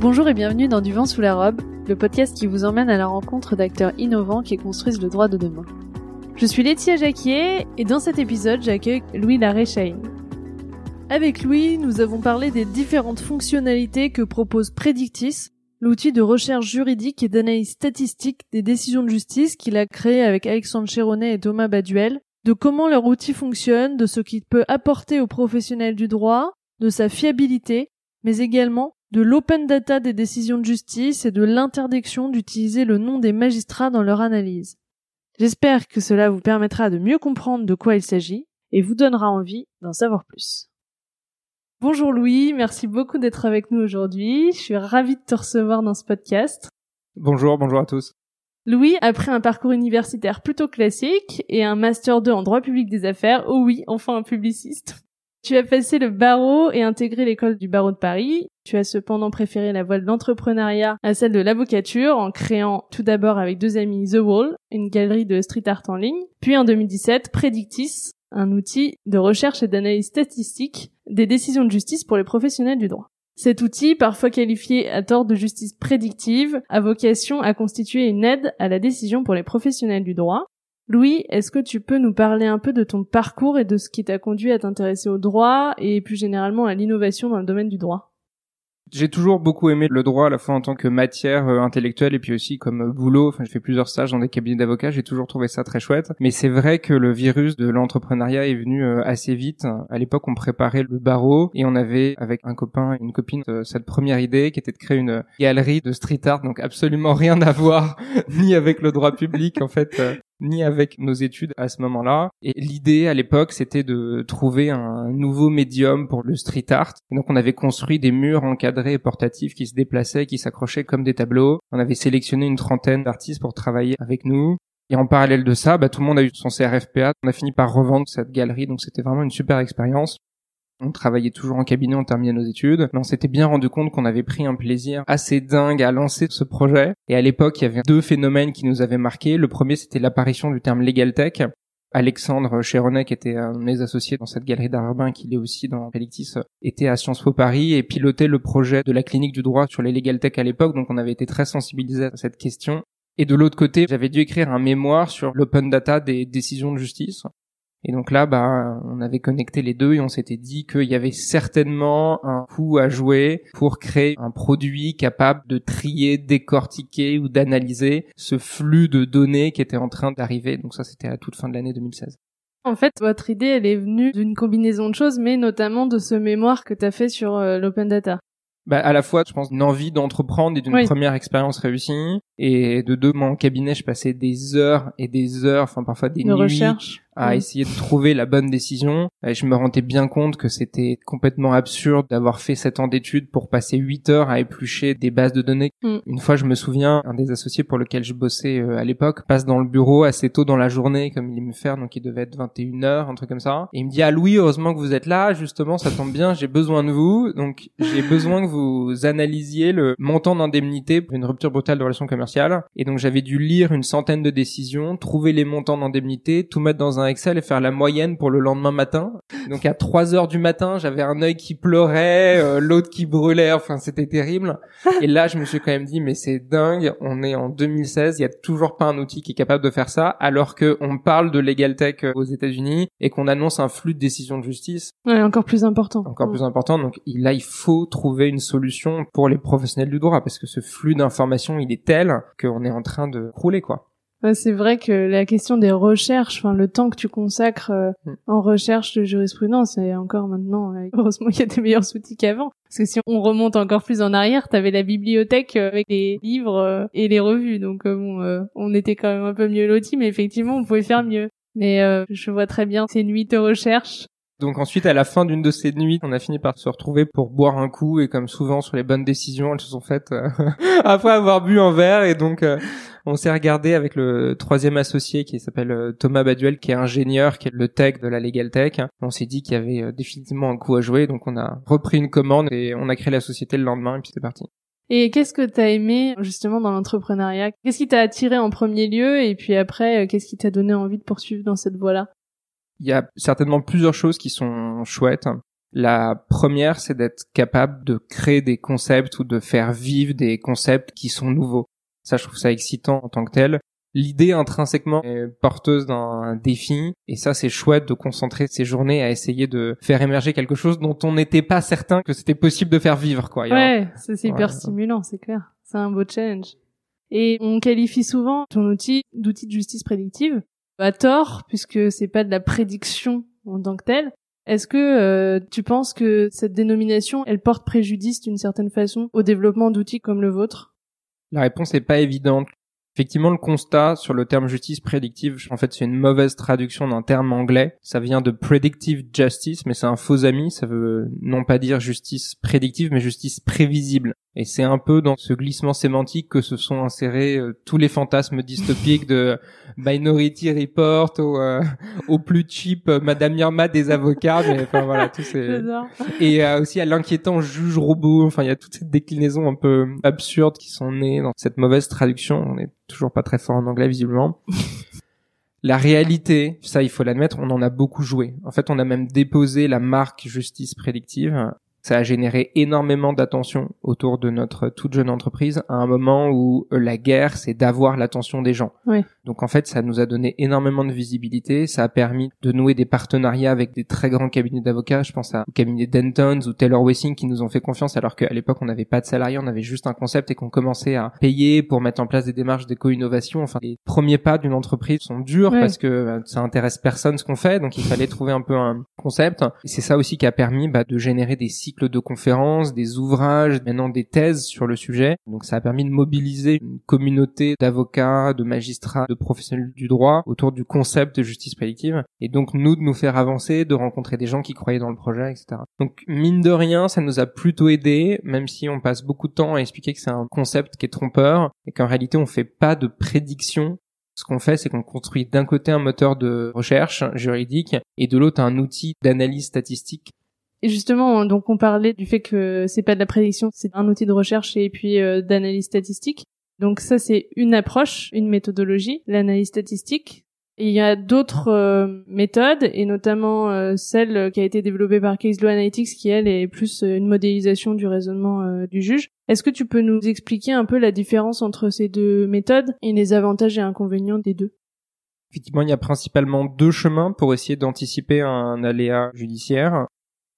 Bonjour et bienvenue dans Du vent sous la robe, le podcast qui vous emmène à la rencontre d'acteurs innovants qui construisent le droit de demain. Je suis Laetitia Jacquier et dans cet épisode, j'accueille Louis larrey Avec Louis, nous avons parlé des différentes fonctionnalités que propose Predictis, l'outil de recherche juridique et d'analyse statistique des décisions de justice qu'il a créé avec Alexandre Chéronnet et Thomas Baduel, de comment leur outil fonctionne, de ce qu'il peut apporter aux professionnels du droit, de sa fiabilité, mais également de l'open data des décisions de justice et de l'interdiction d'utiliser le nom des magistrats dans leur analyse. J'espère que cela vous permettra de mieux comprendre de quoi il s'agit et vous donnera envie d'en savoir plus. Bonjour Louis, merci beaucoup d'être avec nous aujourd'hui. Je suis ravie de te recevoir dans ce podcast. Bonjour, bonjour à tous. Louis, après un parcours universitaire plutôt classique et un master 2 en droit public des affaires, oh oui, enfin un publiciste. Tu as passé le barreau et intégré l'école du barreau de Paris. Tu as cependant préféré la voie de l'entrepreneuriat à celle de l'avocature en créant tout d'abord avec deux amis The Wall, une galerie de street art en ligne, puis en 2017 Predictis, un outil de recherche et d'analyse statistique des décisions de justice pour les professionnels du droit. Cet outil, parfois qualifié à tort de justice prédictive, a vocation à constituer une aide à la décision pour les professionnels du droit. Louis, est-ce que tu peux nous parler un peu de ton parcours et de ce qui t'a conduit à t'intéresser au droit et plus généralement à l'innovation dans le domaine du droit? J'ai toujours beaucoup aimé le droit à la fois en tant que matière euh, intellectuelle et puis aussi comme euh, boulot. Enfin, j'ai fait plusieurs stages dans des cabinets d'avocats. J'ai toujours trouvé ça très chouette. Mais c'est vrai que le virus de l'entrepreneuriat est venu euh, assez vite. À l'époque, on préparait le barreau et on avait avec un copain et une copine cette première idée qui était de créer une galerie de street art. Donc absolument rien à voir ni avec le droit public en fait ni avec nos études à ce moment-là. Et l'idée à l'époque, c'était de trouver un nouveau médium pour le street art. Et donc on avait construit des murs encadrés et portatifs qui se déplaçaient, qui s'accrochaient comme des tableaux. On avait sélectionné une trentaine d'artistes pour travailler avec nous. Et en parallèle de ça, bah, tout le monde a eu son CRFPA. On a fini par revendre cette galerie, donc c'était vraiment une super expérience. On travaillait toujours en cabinet, on terminait nos études, mais on s'était bien rendu compte qu'on avait pris un plaisir assez dingue à lancer ce projet. Et à l'époque, il y avait deux phénomènes qui nous avaient marqué. Le premier, c'était l'apparition du terme legal tech. Alexandre Chéronnet, qui était un de mes associés dans cette galerie d'art urbain, qui est aussi dans Pelictis, était à Sciences Po Paris et pilotait le projet de la clinique du droit sur les legal tech à l'époque, donc on avait été très sensibilisés à cette question. Et de l'autre côté, j'avais dû écrire un mémoire sur l'open data des décisions de justice. Et donc là, bah, on avait connecté les deux et on s'était dit qu'il y avait certainement un coup à jouer pour créer un produit capable de trier, décortiquer ou d'analyser ce flux de données qui était en train d'arriver. Donc ça, c'était à toute fin de l'année 2016. En fait, votre idée, elle est venue d'une combinaison de choses, mais notamment de ce mémoire que tu as fait sur euh, l'open data. Bah, à la fois, je pense, une envie d'entreprendre et d'une première expérience réussie. Et de deux, mon cabinet, je passais des heures et des heures, enfin parfois des nuits, recherche à essayer de trouver la bonne décision. Et je me rendais bien compte que c'était complètement absurde d'avoir fait sept ans d'études pour passer huit heures à éplucher des bases de données. Mm. Une fois, je me souviens, un des associés pour lequel je bossais euh, à l'époque passe dans le bureau assez tôt dans la journée, comme il aimait faire, donc il devait être 21 heures, un truc comme ça. Et il me dit, ah Louis, heureusement que vous êtes là, justement, ça tombe bien, j'ai besoin de vous. Donc, j'ai besoin que vous analysiez le montant d'indemnité pour une rupture brutale de relation commerciale. Et donc, j'avais dû lire une centaine de décisions, trouver les montants d'indemnité, tout mettre dans un Excel et faire la moyenne pour le lendemain matin. Donc à 3 heures du matin, j'avais un œil qui pleurait, euh, l'autre qui brûlait, enfin c'était terrible. Et là, je me suis quand même dit mais c'est dingue, on est en 2016, il y a toujours pas un outil qui est capable de faire ça alors que on parle de legal tech euh, aux États-Unis et qu'on annonce un flux de décisions de justice. Ouais, encore plus important. Encore plus important. Donc là, il faut trouver une solution pour les professionnels du droit parce que ce flux d'informations, il est tel qu'on est en train de crouler quoi c'est vrai que la question des recherches, enfin le temps que tu consacres euh, mm. en recherche de jurisprudence, et encore maintenant, euh, heureusement il y a des meilleurs outils qu'avant. Parce que si on remonte encore plus en arrière, t'avais la bibliothèque euh, avec les livres et les revues, donc bon, on était quand même un peu mieux lotis, mais effectivement on pouvait faire mieux. Mais je vois très bien ces nuits de recherche donc ensuite, à la fin d'une de ces nuits, on a fini par se retrouver pour boire un coup et comme souvent sur les bonnes décisions, elles se sont faites euh, après avoir bu un verre et donc euh, on s'est regardé avec le troisième associé qui s'appelle euh, Thomas Baduel, qui est ingénieur, qui est le tech de la Legal Tech. On s'est dit qu'il y avait définitivement un coup à jouer, donc on a repris une commande et on a créé la société le lendemain et puis c'est parti. Et qu'est-ce que t'as aimé justement dans l'entrepreneuriat? Qu'est-ce qui t'a attiré en premier lieu et puis après, qu'est-ce qui t'a donné envie de poursuivre dans cette voie-là? Il y a certainement plusieurs choses qui sont chouettes. La première, c'est d'être capable de créer des concepts ou de faire vivre des concepts qui sont nouveaux. Ça, je trouve ça excitant en tant que tel. L'idée intrinsèquement est porteuse d'un défi et ça c'est chouette de concentrer ses journées à essayer de faire émerger quelque chose dont on n'était pas certain que c'était possible de faire vivre quoi. Ouais, c'est hyper stimulant, c'est clair. C'est un beau challenge. Et on qualifie souvent ton outil d'outil de justice prédictive à tort puisque c'est pas de la prédiction en tant que telle. Est-ce que euh, tu penses que cette dénomination, elle porte préjudice d'une certaine façon au développement d'outils comme le vôtre? La réponse n'est pas évidente. Effectivement, le constat sur le terme justice prédictive, en fait, c'est une mauvaise traduction d'un terme anglais. Ça vient de predictive justice, mais c'est un faux ami. Ça veut non pas dire justice prédictive, mais justice prévisible. Et c'est un peu dans ce glissement sémantique que se sont insérés euh, tous les fantasmes dystopiques de Minority Report au, euh, au plus cheap euh, Madame Irma des avocats. Mais enfin voilà, tout c'est et aussi à l'inquiétant juge robot. Enfin, il y a toutes ces déclinaisons un peu absurdes qui sont nées dans cette mauvaise traduction. On est toujours pas très fort en anglais visiblement. La réalité, ça il faut l'admettre, on en a beaucoup joué. En fait, on a même déposé la marque justice prédictive ça a généré énormément d'attention autour de notre toute jeune entreprise à un moment où euh, la guerre, c'est d'avoir l'attention des gens. Donc en fait, ça nous a donné énormément de visibilité. Ça a permis de nouer des partenariats avec des très grands cabinets d'avocats. Je pense à, au cabinet Dentons ou Taylor Wessing qui nous ont fait confiance alors qu'à l'époque, on n'avait pas de salariés, on avait juste un concept et qu'on commençait à payer pour mettre en place des démarches d'éco-innovation. Enfin, les premiers pas d'une entreprise sont durs parce que euh, ça intéresse personne ce qu'on fait. Donc il fallait trouver un peu un concept. C'est ça aussi qui a permis bah, de générer des sites de conférences, des ouvrages, maintenant des thèses sur le sujet. Donc ça a permis de mobiliser une communauté d'avocats, de magistrats, de professionnels du droit autour du concept de justice prédictive. Et donc nous de nous faire avancer, de rencontrer des gens qui croyaient dans le projet, etc. Donc mine de rien, ça nous a plutôt aidé, même si on passe beaucoup de temps à expliquer que c'est un concept qui est trompeur et qu'en réalité on fait pas de prédiction ce qu'on fait, c'est qu'on construit d'un côté un moteur de recherche juridique et de l'autre un outil d'analyse statistique et justement, donc on parlait du fait que c'est pas de la prédiction, c'est un outil de recherche et puis euh, d'analyse statistique. Donc ça c'est une approche, une méthodologie, l'analyse statistique. Il y a d'autres euh, méthodes et notamment euh, celle qui a été développée par Case Law Analytics qui elle est plus une modélisation du raisonnement du juge. Est-ce que tu peux nous expliquer un peu la différence entre ces deux méthodes et les avantages et inconvénients des deux? Effectivement, il y a principalement deux chemins pour essayer d'anticiper un aléa judiciaire.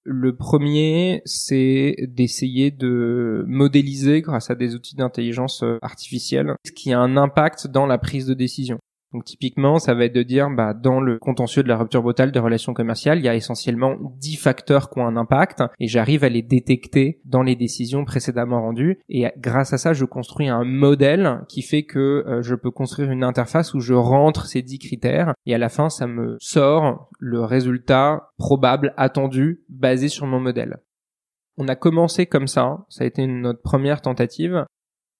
Le premier, c'est d'essayer de modéliser grâce à des outils d'intelligence euh, artificielle ce qui a un impact dans la prise de décision. Donc typiquement, ça va être de dire, bah, dans le contentieux de la rupture brutale des relations commerciales, il y a essentiellement 10 facteurs qui ont un impact et j'arrive à les détecter dans les décisions précédemment rendues. Et grâce à ça, je construis un modèle qui fait que euh, je peux construire une interface où je rentre ces 10 critères et à la fin, ça me sort le résultat probable, attendu, basé sur mon modèle. On a commencé comme ça, ça a été notre première tentative.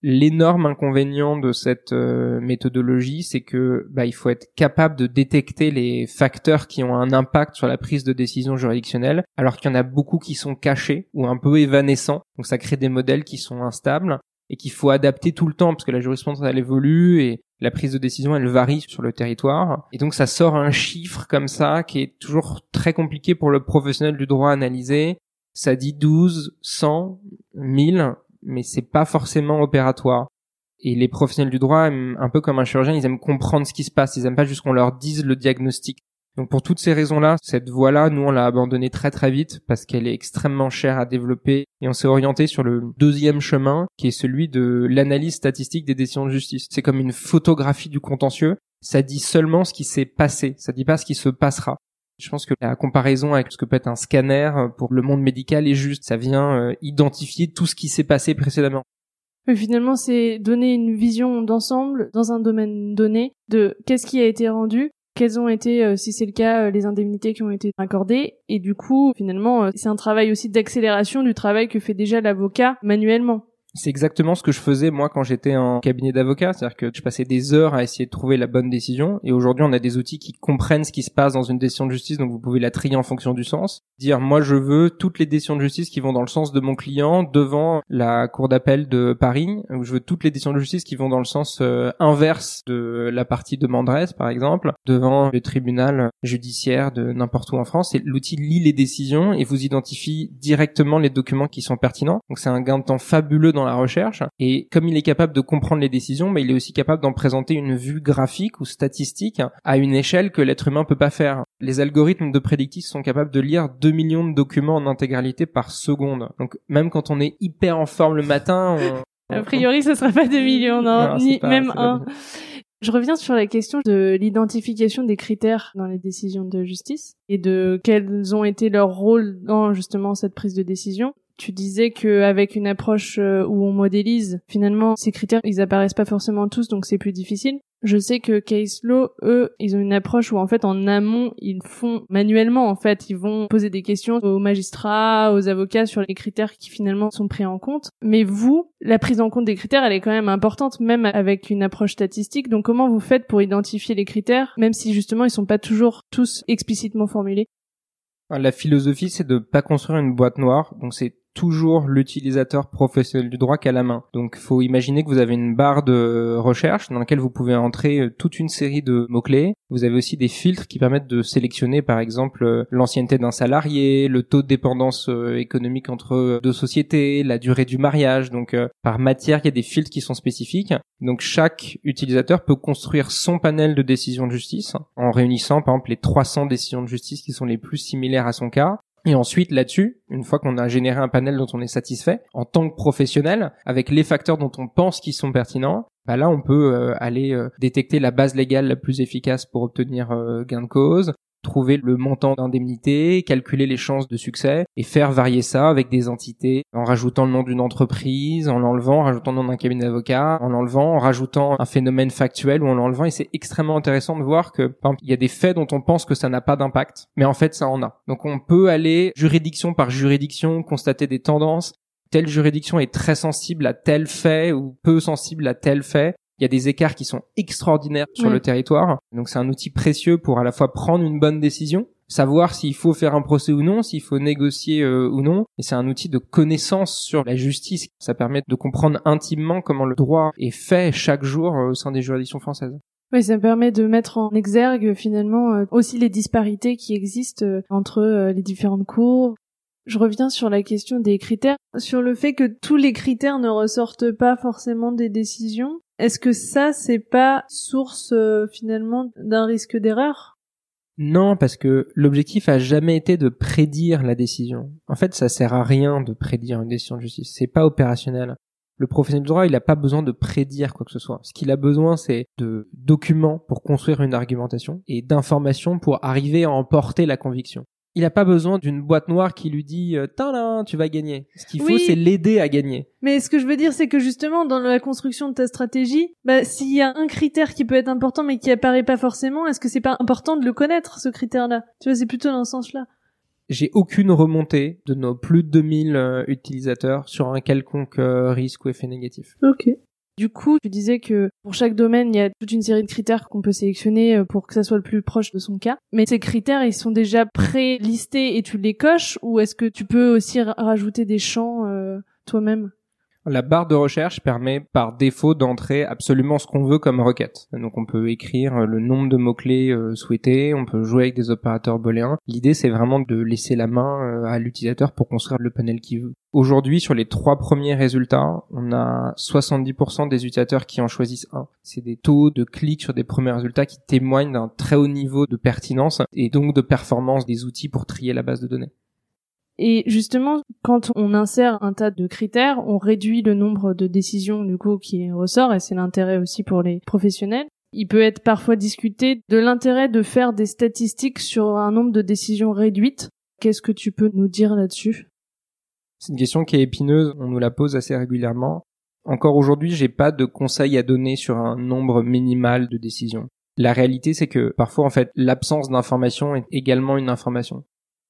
L'énorme inconvénient de cette euh, méthodologie, c'est que bah, il faut être capable de détecter les facteurs qui ont un impact sur la prise de décision juridictionnelle, alors qu'il y en a beaucoup qui sont cachés ou un peu évanescents. Donc ça crée des modèles qui sont instables et qu'il faut adapter tout le temps parce que la jurisprudence elle évolue et la prise de décision elle varie sur le territoire et donc ça sort un chiffre comme ça qui est toujours très compliqué pour le professionnel du droit à analyser ça dit 12, 100, 1000 mais c'est pas forcément opératoire. Et les professionnels du droit, un peu comme un chirurgien, ils aiment comprendre ce qui se passe. Ils aiment pas juste qu'on leur dise le diagnostic. Donc pour toutes ces raisons-là, cette voie-là, nous on l'a abandonnée très très vite parce qu'elle est extrêmement chère à développer et on s'est orienté sur le deuxième chemin qui est celui de l'analyse statistique des décisions de justice. C'est comme une photographie du contentieux. Ça dit seulement ce qui s'est passé, ça dit pas ce qui se passera. Je pense que la comparaison avec ce que peut être un scanner euh, pour le monde médical est juste. Ça vient euh, identifier tout ce qui s'est passé précédemment. Finalement, c'est donner une vision d'ensemble dans un domaine donné de qu'est-ce qui a été rendu, quelles ont été, euh, si c'est le cas, les indemnités qui ont été accordées. Et du coup, finalement, c'est un travail aussi d'accélération du travail que fait déjà l'avocat manuellement. C'est exactement ce que je faisais moi quand j'étais en cabinet d'avocat, c'est-à-dire que je passais des heures à essayer de trouver la bonne décision. Et aujourd'hui on a des outils qui comprennent ce qui se passe dans une décision de justice. Donc vous pouvez la trier en fonction du sens. dire moi je veux toutes les décisions de justice qui vont dans le sens de mon client devant la cour d'appel de Paris. Ou je veux toutes les décisions de justice qui vont dans le sens euh, inverse de la partie de Mandres par exemple devant le tribunal judiciaire de n'importe où en France. Et l'outil lit les décisions et vous identifie directement les documents qui sont pertinents. Donc c'est un gain de temps fabuleux dans la recherche et comme il est capable de comprendre les décisions mais il est aussi capable d'en présenter une vue graphique ou statistique à une échelle que l'être humain peut pas faire les algorithmes de prédictif sont capables de lire 2 millions de documents en intégralité par seconde. Donc même quand on est hyper en forme le matin, on... a priori ce sera pas 2 millions, non, ni même un. Je reviens sur la question de l'identification des critères dans les décisions de justice et de quels ont été leurs rôles dans justement cette prise de décision. Tu disais qu'avec une approche euh, où on modélise, finalement, ces critères, ils apparaissent pas forcément tous, donc c'est plus difficile. Je sais que Case Law, eux, ils ont une approche où en fait en amont, ils font manuellement en fait, ils vont poser des questions aux magistrats, aux avocats sur les critères qui finalement sont pris en compte. Mais vous, la prise en compte des critères, elle est quand même importante même avec une approche statistique. Donc comment vous faites pour identifier les critères même si justement ils sont pas toujours tous explicitement formulés? La philosophie, c'est de pas construire une boîte noire. Donc, c'est toujours l'utilisateur professionnel du droit qu'à la main. Donc, faut imaginer que vous avez une barre de recherche dans laquelle vous pouvez entrer euh, toute une série de mots-clés. Vous avez aussi des filtres qui permettent de sélectionner, par exemple, euh, l'ancienneté d'un salarié, le taux de dépendance euh, économique entre deux sociétés, la durée du mariage. Donc, par matière, il y a des filtres qui sont spécifiques. Donc, chaque utilisateur peut construire son panel de décisions de justice en réunissant, par exemple, les 300 décisions de justice qui sont les plus similaires à son cas et ensuite, là-dessus, une fois qu'on a généré un panel dont on est satisfait, en tant que professionnel, avec les facteurs dont on pense qu'ils sont pertinents, bah là, on peut euh, aller euh, détecter la base légale la plus efficace pour obtenir euh, gain de cause, trouver le montant d'indemnité, calculer les chances de succès et faire varier ça avec des entités en rajoutant le nom d'une entreprise, en l'enlevant, en rajoutant le nom d'un cabinet d'avocat, en l'enlevant, en rajoutant un phénomène factuel ou en l'enlevant. Et c'est extrêmement intéressant de voir que par exemple, il y a des faits dont on pense que ça n'a pas d'impact, mais en fait ça en a. Donc on peut aller juridiction par juridiction, constater des tendances, telle juridiction est très sensible à tel fait ou peu sensible à tel fait il y a des écarts qui sont extraordinaires sur le territoire. Donc c'est un outil précieux pour à la fois prendre une bonne décision, savoir s'il faut faire un procès ou non, s'il faut négocier euh, ou non. Et c'est un outil de connaissance sur la justice. Ça permet de comprendre intimement comment le droit est fait chaque jour euh, au sein des juridictions françaises. Oui, ça permet de mettre en exergue finalement euh, aussi les disparités qui existent entre les différentes cours. Je reviens sur la question des critères, sur le fait que tous les critères ne ressortent pas forcément des décisions. Est-ce que ça, c'est pas source euh, finalement d'un risque d'erreur? Non, parce que l'objectif a jamais été de prédire la décision. En fait, ça sert à rien de prédire une décision de justice. C'est pas opérationnel. Le professionnel du droit, il n'a pas besoin de prédire quoi que ce soit. Ce qu'il a besoin, c'est de documents pour construire une argumentation et d'informations pour arriver à emporter la conviction il n'a pas besoin d'une boîte noire qui lui dit euh, là, tu vas gagner. Ce qu'il faut, c'est l'aider à gagner. Mais ce que je veux dire, c'est que justement, dans la construction de ta stratégie, bah, s'il y a un critère qui peut être important mais qui apparaît pas forcément, est-ce que c'est pas important de le connaître, ce critère-là? Tu vois, c'est plutôt dans ce sens-là. J'ai aucune remontée de nos plus de 2000 euh, utilisateurs sur un quelconque euh, risque ou effet négatif. Ok. Du coup, tu disais que pour chaque domaine, il y a toute une série de critères qu'on peut sélectionner euh, pour que ça soit le plus proche de son cas. Mais ces critères, ils sont déjà pré-listés et tu les coches ou est-ce que tu peux aussi rajouter des champs euh, toi-même? La barre de recherche permet par défaut d'entrer absolument ce qu'on veut comme requête. Donc on peut écrire le nombre de mots-clés euh, souhaités, on peut jouer avec des opérateurs booléens. L'idée c'est vraiment de laisser la main euh, à l'utilisateur pour construire le panel qu'il veut. Aujourd'hui, sur les trois premiers résultats, on a 70% des utilisateurs qui en choisissent un. C'est des taux de clics sur des premiers résultats qui témoignent d'un très haut niveau de pertinence et donc de performance des outils pour trier la base de données. Et justement, quand on insère un tas de critères, on réduit le nombre de décisions du coup qui ressort, et c'est l'intérêt aussi pour les professionnels. Il peut être parfois discuté de l'intérêt de faire des statistiques sur un nombre de décisions réduites. Qu'est-ce que tu peux nous dire là-dessus? C'est une question qui est épineuse, on nous la pose assez régulièrement. Encore aujourd'hui, j'ai pas de conseils à donner sur un nombre minimal de décisions. La réalité, c'est que parfois, en fait, l'absence d'information est également une information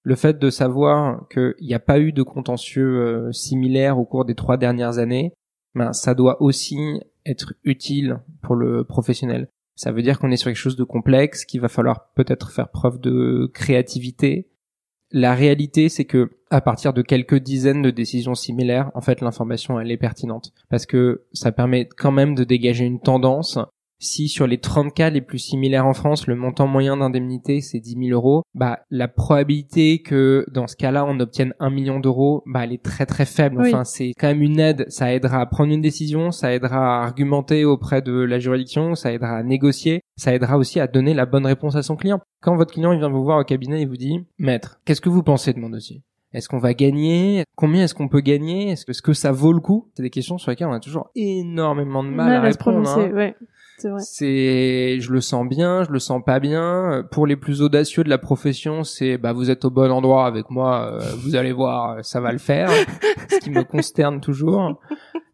le fait de savoir qu'il n'y a pas eu de contentieux euh, similaire au cours des trois dernières années, ben, ça doit aussi être utile pour le professionnel. Ça veut dire qu'on est sur quelque chose de complexe, qu'il va falloir peut-être faire preuve de créativité. La réalité, c'est que à partir de quelques dizaines de décisions similaires, en fait, l'information elle est pertinente parce que ça permet quand même de dégager une tendance si sur les 30 cas les plus similaires en France, le montant moyen d'indemnité c'est 10 000 euros, bah la probabilité que dans ce cas-là on obtienne un million d'euros, bah elle est très très faible. Enfin c'est quand même une aide, ça aidera à prendre une décision, ça aidera à argumenter auprès de la juridiction, ça aidera à négocier, ça aidera aussi à donner la bonne réponse à son client. Quand votre client il vient vous voir au cabinet et vous dit maître, qu'est-ce que vous pensez de mon dossier? Est-ce qu'on va gagner? Combien est-ce qu'on peut gagner? Est-ce que, ça vaut le coup? C'est des questions sur lesquelles on a toujours énormément de mal, à, répondre. Se prononcer, hein. Vrai. C'est, je le sens bien, je le sens pas bien. Pour les plus audacieux de la profession, c'est, bah, vous êtes au bon endroit avec moi, euh, vous allez voir, ça va le faire. ce qui me consterne toujours.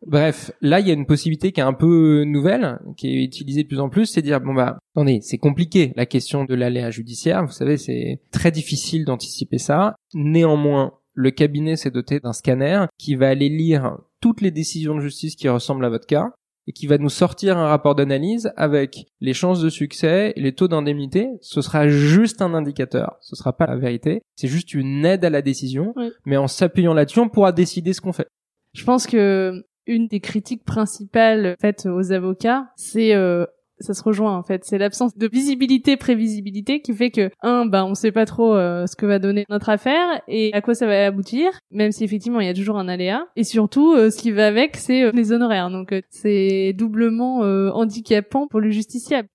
Bref, là, il y a une possibilité qui est un peu nouvelle, qui est utilisée de plus en plus, c'est dire, bon bah, attendez, c'est compliqué, la question de l'aléa judiciaire, vous savez, c'est très difficile d'anticiper ça. Néanmoins, le cabinet s'est doté d'un scanner qui va aller lire toutes les décisions de justice qui ressemblent à votre cas, et qui va nous sortir un rapport d'analyse avec les chances de succès les taux d'indemnité. Ce sera juste un indicateur, ce sera pas la vérité. C'est juste une aide à la décision, mais en s'appuyant là-dessus, on pourra décider ce qu'on fait. Je pense que une des critiques principales faites aux avocats, c'est euh, ça se rejoint en fait. C'est l'absence de visibilité, prévisibilité qui fait que un, bah on sait pas trop euh, ce que va donner notre affaire et à quoi ça va aboutir, même si effectivement il y a toujours un aléa. Et surtout, euh, ce qui va avec, c'est les honoraires. Donc c'est doublement handicapant pour le justiciable.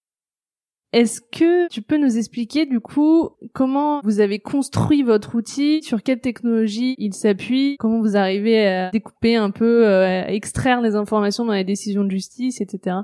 Est-ce que tu peux nous expliquer du coup comment vous avez construit votre outil, sur quelle technologie il s'appuie, comment vous arrivez à découper un peu, euh, à extraire les informations dans les décisions de justice, etc.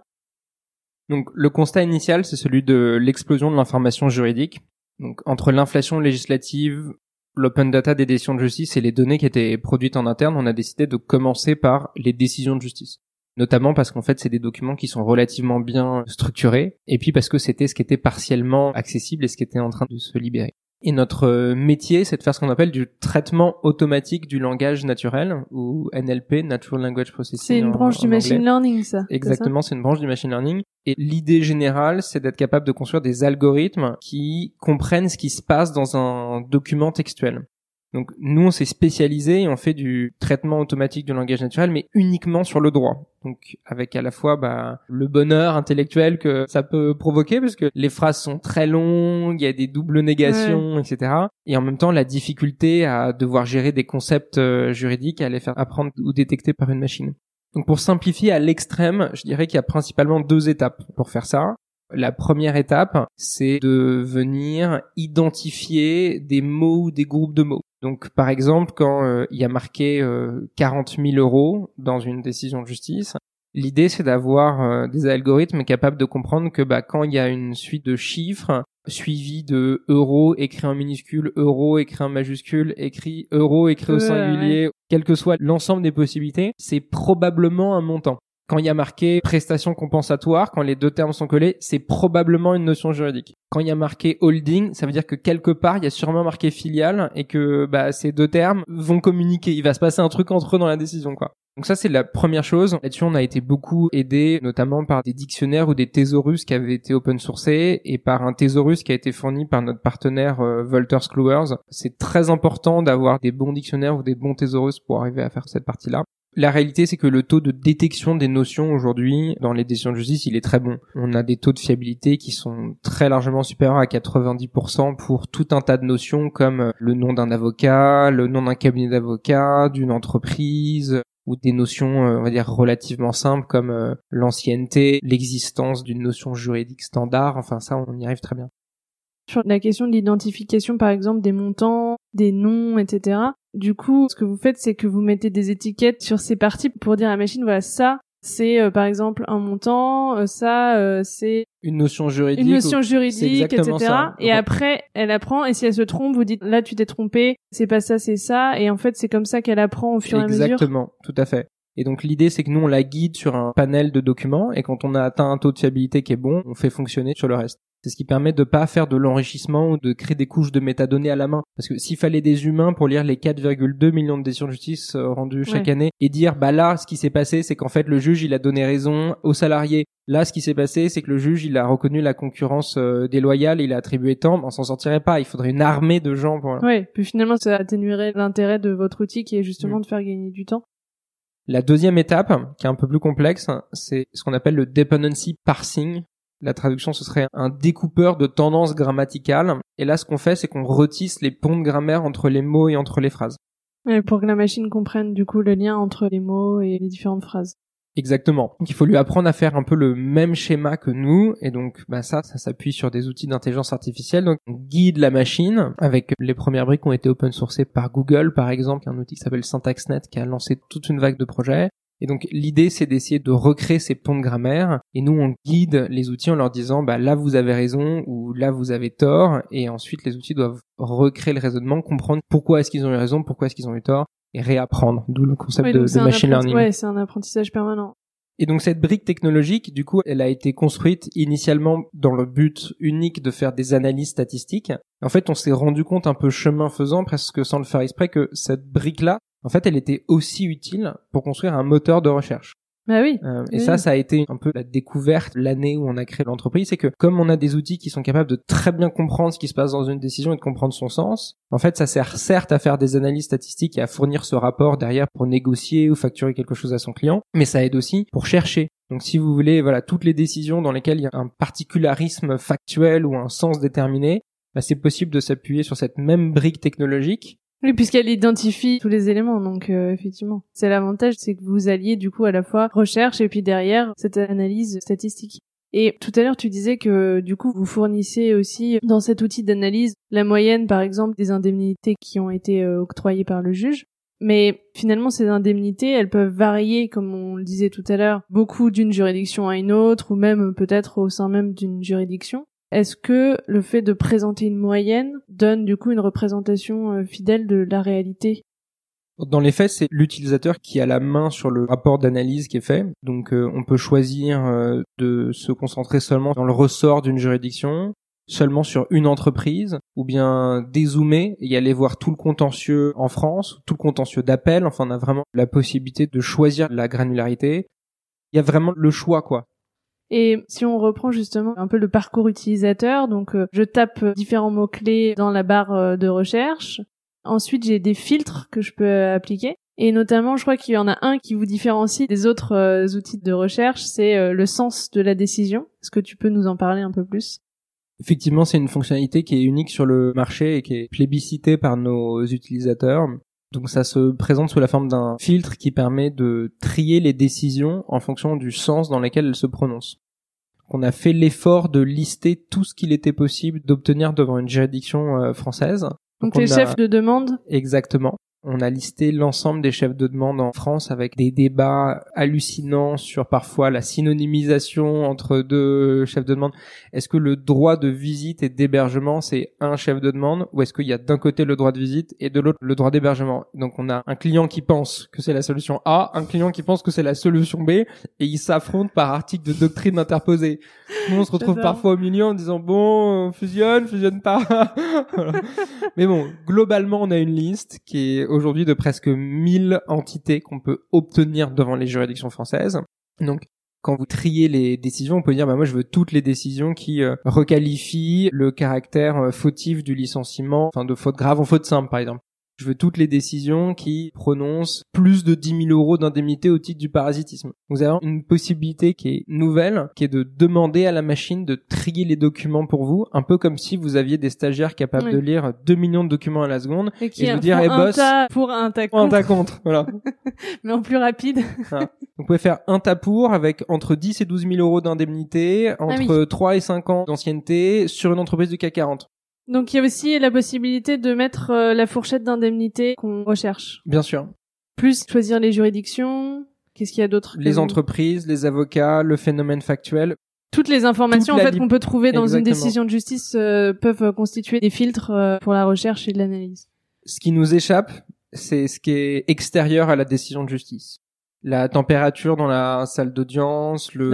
Donc le constat initial, c'est celui de l'explosion de l'information juridique. Donc entre l'inflation législative, l'open data des décisions de justice et les données qui étaient produites en interne, on a décidé de commencer par les décisions de justice notamment parce qu'en fait c'est des documents qui sont relativement bien structurés, et puis parce que c'était ce qui était partiellement accessible et ce qui était en train de se libérer. Et notre euh, métier, c'est de faire ce qu'on appelle du traitement automatique du langage naturel, ou NLP, Natural Language Processing. C'est une branche du machine learning, ça. Exactement, c'est une branche du machine learning. Et l'idée générale, c'est d'être capable de construire des algorithmes qui comprennent ce qui se passe dans un document textuel. Donc nous, on s'est spécialisé et on fait du traitement automatique du langage naturel, mais uniquement sur le droit. Donc avec à la fois bah, le bonheur intellectuel que ça peut provoquer, parce que les phrases sont très longues, il y a des doubles négations, etc. Et en même temps, la difficulté à devoir gérer des concepts euh, juridiques, à les faire apprendre ou détecter par une machine. Donc pour simplifier à l'extrême, je dirais qu'il y a principalement deux étapes pour faire ça. La première étape, c'est de venir identifier des mots ou des groupes de mots. Donc, par exemple, quand euh, il y a marqué euh, 40 000 euros dans une décision de justice, l'idée c'est d'avoir euh, des algorithmes capables de comprendre que bah, quand il y a une suite de chiffres suivi de euros écrit en minuscule, euros écrit en majuscule, écrit euros écrit au singulier, quel que soit l'ensemble des possibilités, c'est probablement un montant quand il y a marqué prestation compensatoire, quand les deux termes sont collés, c'est probablement une notion juridique. Quand il y a marqué holding, ça veut dire que quelque part, il y a sûrement marqué filiale et que bah, ces deux termes vont communiquer. Il va se passer un truc entre eux dans la décision, quoi. Donc ça, c'est la première chose. Là-dessus, on a été beaucoup aidé, notamment par des dictionnaires ou des thésaurus qui avaient été open sourcés et par un thésaurus qui a été fourni par notre partenaire euh, Wolters. C'est très important d'avoir des bons dictionnaires ou des bons thésaurus pour arriver à faire cette partie-là. La réalité, c'est que le taux de détection des notions aujourd'hui dans les décisions de justice, il est très bon. On a des taux de fiabilité qui sont très largement supérieurs à 90% pour tout un tas de notions comme le nom d'un avocat, le nom d'un cabinet d'avocats, d'une entreprise, ou des notions, euh, on va dire, relativement simples comme euh, l'ancienneté, l'existence d'une notion juridique standard. Enfin, ça, on y arrive très bien. Sur la question de l'identification, par exemple, des montants, des noms, etc. Du coup, ce que vous faites, c'est que vous mettez des étiquettes sur ces parties pour dire à la machine, voilà, ça, c'est euh, par exemple un montant, euh, ça, euh, c'est une notion juridique, une notion juridique, etc. Et après, elle apprend. Et si elle se trompe, vous dites, là, tu t'es trompé, c'est pas ça, c'est ça. Et en fait, c'est comme ça qu'elle apprend au fur et à mesure. Exactement, tout à fait. Et donc l'idée c'est que nous on la guide sur un panel de documents et quand on a atteint un taux de fiabilité qui est bon, on fait fonctionner sur le reste. C'est ce qui permet de pas faire de l'enrichissement ou de créer des couches de métadonnées à la main. Parce que s'il fallait des humains pour lire les 4,2 millions de décisions de justice euh, rendues chaque année et dire, bah là, ce qui s'est passé, c'est qu'en fait, le juge, il a donné raison aux salariés. Là, ce qui s'est passé, c'est que le juge, il a reconnu la concurrence euh, déloyale, il a attribué tant, on s'en sortirait pas. Il faudrait une armée de gens pour... Oui, puis finalement, ça atténuerait l'intérêt de votre outil qui est justement mm. de faire gagner du temps. La deuxième étape, qui est un peu plus complexe, c'est ce qu'on appelle le dependency parsing. La traduction, ce serait un découpeur de tendances grammaticales. Et là, ce qu'on fait, c'est qu'on retisse les ponts de grammaire entre les mots et entre les phrases. pour que la machine comprenne du coup le lien entre les mots et les différentes phrases. Exactement. Donc il faut lui apprendre à faire un peu le même schéma que nous et donc bah ça ça s'appuie sur des outils d'intelligence artificielle donc on guide la machine avec les premières briques qui ont été open sourcées par Google par exemple, un outil qui s'appelle SyntaxNet qui a lancé toute une vague de projets. Et donc l'idée c'est d'essayer de recréer ces ponts de grammaire et nous on guide les outils en leur disant bah là vous avez raison ou là vous avez tort et ensuite les outils doivent recréer le raisonnement, comprendre pourquoi est-ce qu'ils ont eu raison, pourquoi est-ce qu'ils ont eu tort et réapprendre, d'où le concept de, machine learning. Ouais, c'est un apprentissage permanent. Et donc cette brique technologique, du coup, elle a été construite initialement dans le but unique de faire des analyses statistiques. En fait, on s'est rendu compte un peu chemin faisant, presque sans le faire exprès, que cette brique-là, en fait, elle était aussi utile pour construire un moteur de recherche. Bah oui. Euh, et ça, ça a été un peu la découverte l'année où on a créé l'entreprise, c'est que comme on a des outils qui sont capables de très bien comprendre ce qui se passe dans une décision et de comprendre son sens, en fait, ça sert certes à faire des analyses statistiques et à fournir ce rapport derrière pour négocier ou facturer quelque chose à son client, mais ça aide aussi pour chercher. Donc si vous voulez, voilà, toutes les décisions dans lesquelles il y a un particularisme factuel ou un sens déterminé, bah, c'est possible de s'appuyer sur cette même brique technologique oui, puisqu'elle identifie tous les éléments, donc euh, effectivement. C'est l'avantage, c'est que vous alliez du coup à la fois recherche et puis derrière cette analyse statistique. Et tout à l'heure, tu disais que du coup, vous fournissez aussi dans cet outil d'analyse la moyenne, par exemple, des indemnités qui ont été euh, octroyées par le juge. Mais finalement, ces indemnités, elles peuvent varier, comme on le disait tout à l'heure, beaucoup d'une juridiction à une autre, ou même peut-être au sein même d'une juridiction. Est-ce que le fait de présenter une moyenne donne du coup une représentation euh, fidèle de la réalité? Dans les faits, c'est l'utilisateur qui a la main sur le rapport d'analyse qui est fait. Donc euh, on peut choisir euh, de se concentrer seulement dans le ressort d'une juridiction, seulement sur une entreprise, ou bien dézoomer et aller voir tout le contentieux en France, tout le contentieux d'appel. Enfin, on a vraiment la possibilité de choisir la granularité. Il y a vraiment le choix, quoi. Et si on reprend justement un peu le parcours utilisateur, donc euh, je tape différents mots-clés dans la barre euh, de recherche. Ensuite, j'ai des filtres que je peux euh, appliquer. Et notamment, je crois qu'il y en a un qui vous différencie des autres outils de recherche, c'est le sens de la décision. Est-ce que tu peux nous en parler un peu plus? Effectivement, c'est une fonctionnalité qui est unique sur le marché et qui est plébiscitée par nos utilisateurs. Donc ça se présente sous la forme d'un filtre qui permet de trier les décisions en fonction du sens dans lequel elles se prononcent. On a fait l'effort de lister tout ce qu'il était possible d'obtenir devant une juridiction euh, française. Donc, les chefs de demande Exactement. On a listé l'ensemble des chefs de demande en France avec des débats hallucinants sur parfois la synonymisation entre deux chefs de demande. Est-ce que le droit de visite et d'hébergement c'est un chef de demande ou est-ce qu'il y a d'un côté le droit de visite et de l'autre le droit d'hébergement? Donc on a un client qui pense que c'est la solution A, un client qui pense que c'est la solution B et ils s'affrontent par article de doctrine interposée. Nous on se retrouve parfois au milieu en disant bon fusionne, fusionne pas. Mais bon, globalement on a une liste qui est aujourd'hui de presque 1000 entités qu'on peut obtenir devant les juridictions françaises. Donc, quand vous triez les décisions, on peut dire bah moi je veux toutes les décisions qui euh, requalifient le caractère euh, fautif du licenciement, enfin de faute grave en faute simple par exemple. Je veux toutes les décisions qui prononcent plus de 10 000 euros d'indemnité au titre du parasitisme. Vous avez une possibilité qui est nouvelle, qui est de demander à la machine de trier les documents pour vous, un peu comme si vous aviez des stagiaires capables de lire 2 millions de documents à la seconde et, qui vous dire, eh boss, pour un tas contre. Un tas contre, voilà. Mais en plus rapide. Vous pouvez faire un tas pour avec entre 10 et 12 000 euros d'indemnité, ah entre 3 et 5 ans d'ancienneté sur une entreprise du CAC 40. Donc il y a aussi la possibilité de mettre euh, la fourchette d'indemnité qu'on recherche. Bien sûr. Plus choisir les juridictions. Qu'est-ce qu'il y a d'autre Les entreprises, les avocats, le phénomène factuel. Toutes les informations en fait qu'on peut trouver dans une décision de justice euh, peuvent constituer des filtres euh, pour la recherche et l'analyse. Ce qui nous échappe, c'est ce qui est extérieur à la décision de justice. La température dans la salle d'audience, le,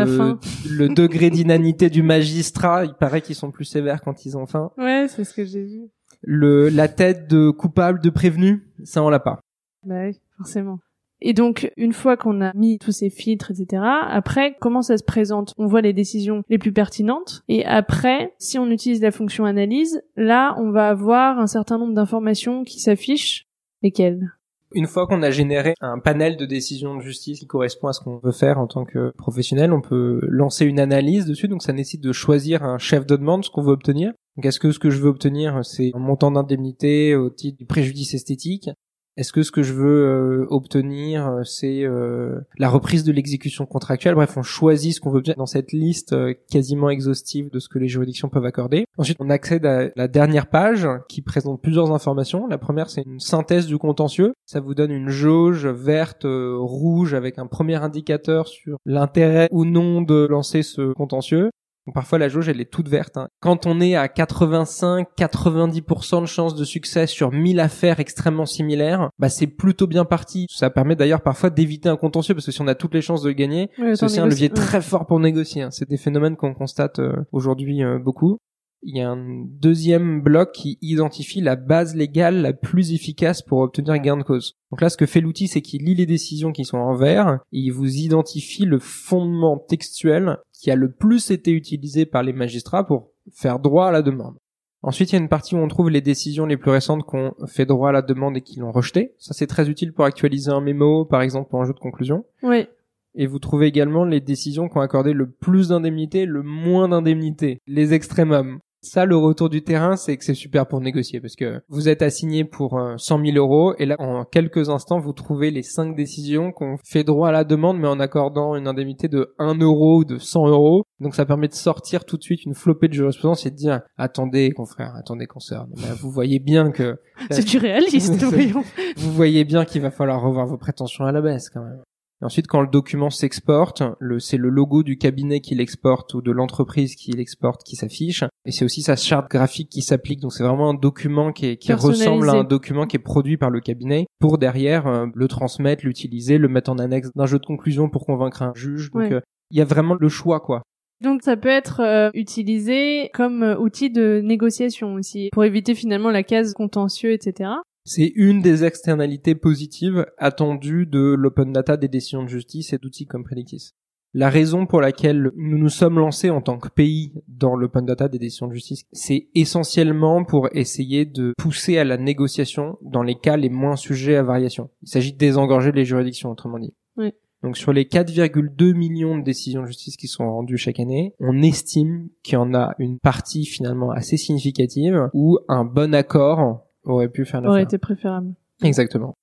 le degré d'inanité du magistrat, il paraît qu'ils sont plus sévères quand ils ont faim. Ouais, c'est ce que j'ai vu. Le, la tête de coupable, de prévenu, ça on l'a pas. Bah oui, forcément. Et donc, une fois qu'on a mis tous ces filtres, etc., après, comment ça se présente? On voit les décisions les plus pertinentes. Et après, si on utilise la fonction analyse, là, on va avoir un certain nombre d'informations qui s'affichent. Lesquelles? Une fois qu'on a généré un panel de décisions de justice qui correspond à ce qu'on veut faire en tant que professionnel, on peut lancer une analyse dessus. Donc ça nécessite de choisir un chef de demande, ce qu'on veut obtenir. Donc est-ce que ce que je veux obtenir, c'est un montant d'indemnité au titre du préjudice esthétique? Est-ce que ce que je veux euh, obtenir, euh, c'est euh, la reprise de l'exécution contractuelle? Bref, on choisit ce qu'on veut obtenir dans cette liste quasiment exhaustive de ce que les juridictions peuvent accorder. Ensuite, on accède à la dernière page qui présente plusieurs informations. La première, c'est une synthèse du contentieux. Ça vous donne une jauge verte, rouge, avec un premier indicateur sur l'intérêt ou non de lancer ce contentieux. Donc, Parfois la jauge elle est toute verte. hein. Quand on est à 85-90% de chances de succès sur 1000 affaires extrêmement similaires, bah c'est plutôt bien parti. Ça permet d'ailleurs parfois d'éviter un contentieux parce que si on a toutes les chances de gagner, c'est aussi un levier très fort pour négocier. hein. C'est des phénomènes qu'on constate euh, aujourd'hui euh, beaucoup. Il y a un deuxième bloc qui identifie la base légale la plus efficace pour obtenir gain de cause. Donc là, ce que fait l'outil, c'est qu'il lit les décisions qui sont en vert et il vous identifie le fondement textuel qui a le plus été utilisé par les magistrats pour faire droit à la demande. Ensuite, il y a une partie où on trouve les décisions les plus récentes qu'on fait droit à la demande et qui l'ont rejeté. Ça, c'est très utile pour actualiser un mémo, par exemple, pour un jeu de conclusion. Oui. Et vous trouvez également les décisions qui ont accordé le plus d'indemnités, le moins d'indemnités, les extrémums. Ça, le retour du terrain, c'est que c'est super pour négocier parce que vous êtes assigné pour euh, 100 000 euros et là, en quelques instants, vous trouvez les cinq décisions qu'on fait droit à la demande, mais en accordant une indemnité de 1 euro ou de 100 euros. Donc, ça permet de sortir tout de suite une flopée de jurisprudence et de dire attendez, confrère, attendez, consoeur. Vous voyez bien que C'est du réaliste, voyons. vous voyez bien qu'il va falloir revoir vos prétentions à la baisse quand même. Et ensuite, quand le document s'exporte, le, c'est le logo du cabinet qui l'exporte ou de l'entreprise qui l'exporte qui s'affiche. Et c'est aussi sa charte graphique qui s'applique. Donc c'est vraiment un document qui, est- qui Personnalisé. ressemble à un document qui est produit par le cabinet pour derrière euh, le transmettre, l'utiliser, le mettre en annexe d'un jeu de conclusion pour convaincre un juge. Donc Ouais. euh, il y a vraiment le choix quoi. Donc ça peut être euh, utilisé comme outil de négociation aussi, pour éviter finalement la case contentieux, etc. C'est une des externalités positives attendues de l'open data des décisions de justice et d'outils comme Predictis. La raison pour laquelle nous nous sommes lancés en tant que pays dans l'open data des décisions de justice, c'est essentiellement pour essayer de pousser à la négociation dans les cas les moins sujets à variation. Il s'agit de désengorger les juridictions, autrement dit. Oui. Donc sur les 4,2 millions de décisions de justice qui sont rendues chaque année, on estime qu'il y en a une partie finalement assez significative où un bon accord aurait pu faire Aurait été préférable. Exactement.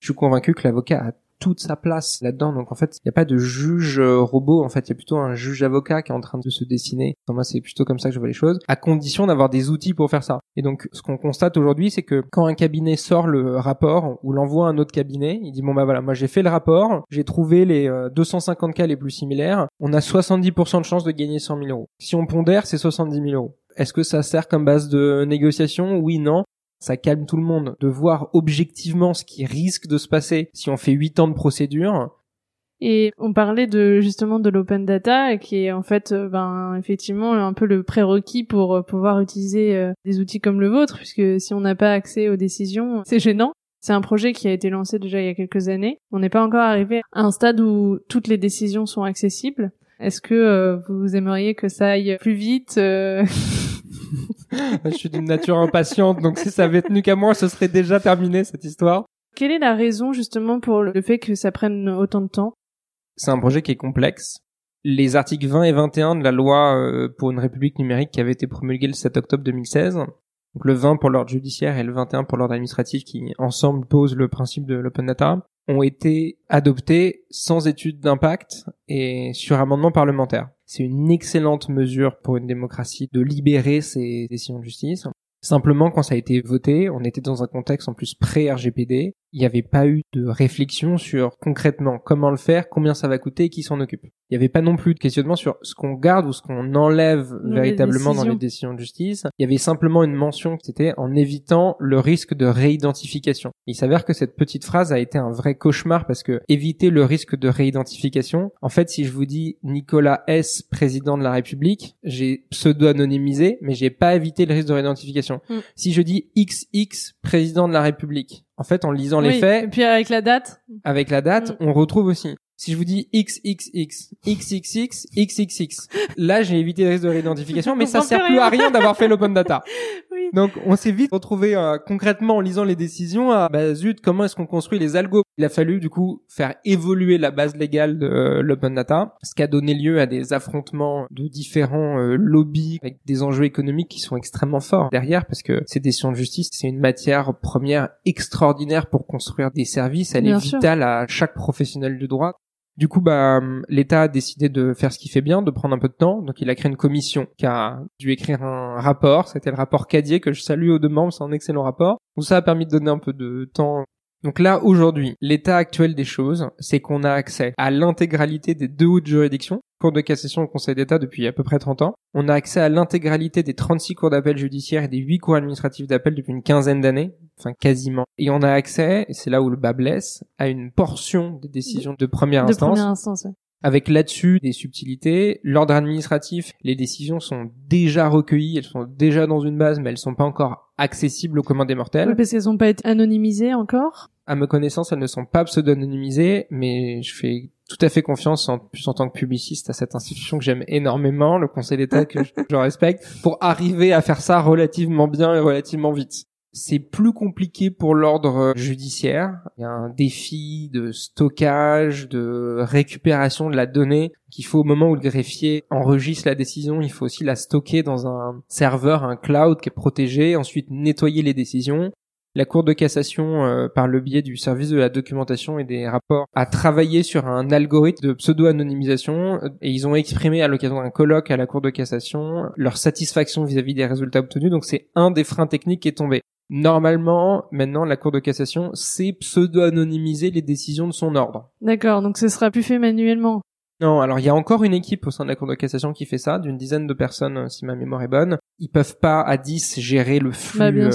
Je suis convaincu que l'avocat a toute sa place là-dedans. Donc en fait, il n'y a pas de juge euh, robot. En fait, il y a plutôt un juge avocat qui est en train de se dessiner. Enfin, moi, c'est plutôt comme ça que je vois les choses, à condition d'avoir des outils pour faire ça. Et donc, ce qu'on constate aujourd'hui, c'est que quand un cabinet sort le rapport ou l'envoie à un autre cabinet, il dit bon bah voilà, moi j'ai fait le rapport, j'ai trouvé les euh, 250 cas les plus similaires, on a 70% de chances de gagner 100 000 euros. Si on pondère, c'est 70 000 euros. Est-ce que ça sert comme base de négociation? Oui, non ça calme tout le monde de voir objectivement ce qui risque de se passer si on fait 8 ans de procédure. Et on parlait de justement de l'open data, qui est en fait, euh, ben effectivement un peu le prérequis pour euh, pouvoir utiliser euh, des outils comme le vôtre, puisque si on n'a pas accès aux décisions, c'est gênant. C'est un projet qui a été lancé déjà il y a quelques années. On n'est pas encore arrivé à un stade où toutes les décisions sont accessibles. Est-ce que vous aimeriez que ça aille plus vite Je suis d'une nature impatiente, donc si ça avait tenu qu'à moi, ce serait déjà terminé cette histoire. Quelle est la raison justement pour le fait que ça prenne autant de temps? C'est un projet qui est complexe. Les articles 20 et 21 de la loi euh, pour une république numérique qui avait été promulguée le 7 octobre 2016, donc le 20 pour l'ordre judiciaire et le 21 pour l'ordre administratif qui ensemble posent le principe de l'open data, ont été adoptés sans étude d'impact et sur amendement parlementaire. C'est une excellente mesure pour une démocratie de libérer ces décisions de justice. Simplement, quand ça a été voté, on était dans un contexte en plus pré-RGPD. Il n'y avait pas eu de réflexion sur concrètement comment le faire, combien ça va coûter et qui s'en occupe. Il n'y avait pas non plus de questionnement sur ce qu'on garde ou ce qu'on enlève véritablement dans les décisions de justice. Il y avait simplement une mention qui était en évitant le risque de réidentification. Il s'avère que cette petite phrase a été un vrai cauchemar parce que éviter le risque de réidentification, en fait, si je vous dis Nicolas S, président de la République, j'ai pseudo-anonymisé, mais j'ai pas évité le risque de réidentification. Mm. Si je dis XX, président de la République, en fait, en lisant les faits. Et puis avec la date. Avec la date, mm. on retrouve aussi. Si je vous dis XXX, XXX, XXX, là j'ai évité le risque de réidentification, mais ça sert plus à rien d'avoir fait l'open data. Donc on s'est vite retrouvé euh, concrètement en lisant les décisions à bah zut comment est-ce qu'on construit les algos? Il a fallu du coup faire évoluer la base légale de euh, l'open data, ce qui a donné lieu à des affrontements de différents euh, lobbies avec des enjeux économiques qui sont extrêmement forts derrière parce que ces décisions de justice c'est une matière première extraordinaire pour construire des services. Elle est vitale à chaque professionnel du droit. Du coup, bah, l'État a décidé de faire ce qu'il fait bien, de prendre un peu de temps. Donc, il a créé une commission qui a dû écrire un rapport. C'était le rapport Cadier que je salue aux deux membres. C'est un excellent rapport. Donc, ça a permis de donner un peu de temps donc là, aujourd'hui, l'état actuel des choses, c'est qu'on a accès à l'intégralité des deux hautes juridictions, Cour de cassation et Conseil d'État depuis à peu près 30 ans. On a accès à l'intégralité des 36 cours d'appel judiciaires et des 8 cours administratifs d'appel depuis une quinzaine d'années, enfin quasiment. Et on a accès, et c'est là où le bas blesse, à une portion des décisions de première de instance. Première instance avec là-dessus des subtilités. L'ordre administratif, les décisions sont déjà recueillies, elles sont déjà dans une base, mais elles sont pas encore accessibles aux commandes des mortels. Oui, parce qu'elles n'ont pas été anonymisées encore? À ma connaissance, elles ne sont pas pseudo-anonymisées, mais je fais tout à fait confiance, en plus en tant que publiciste, à cette institution que j'aime énormément, le Conseil d'État que je respecte, pour arriver à faire ça relativement bien et relativement vite. C'est plus compliqué pour l'ordre judiciaire. Il y a un défi de stockage, de récupération de la donnée qu'il faut au moment où le greffier enregistre la décision, il faut aussi la stocker dans un serveur, un cloud qui est protégé, ensuite nettoyer les décisions. La Cour de cassation, euh, par le biais du service de la documentation et des rapports, a travaillé sur un algorithme de pseudo-anonymisation et ils ont exprimé à l'occasion d'un colloque à la Cour de cassation leur satisfaction vis à -vis des résultats obtenus. Donc c'est un des freins techniques qui est tombé. Normalement, maintenant, la Cour de cassation sait pseudo-anonymiser les décisions de son ordre. D'accord, donc ce sera plus fait manuellement. Non, alors il y a encore une équipe au sein de la Cour de cassation qui fait ça, d'une dizaine de personnes, si ma mémoire est bonne. Ils peuvent pas à 10 gérer le flux. Bah bien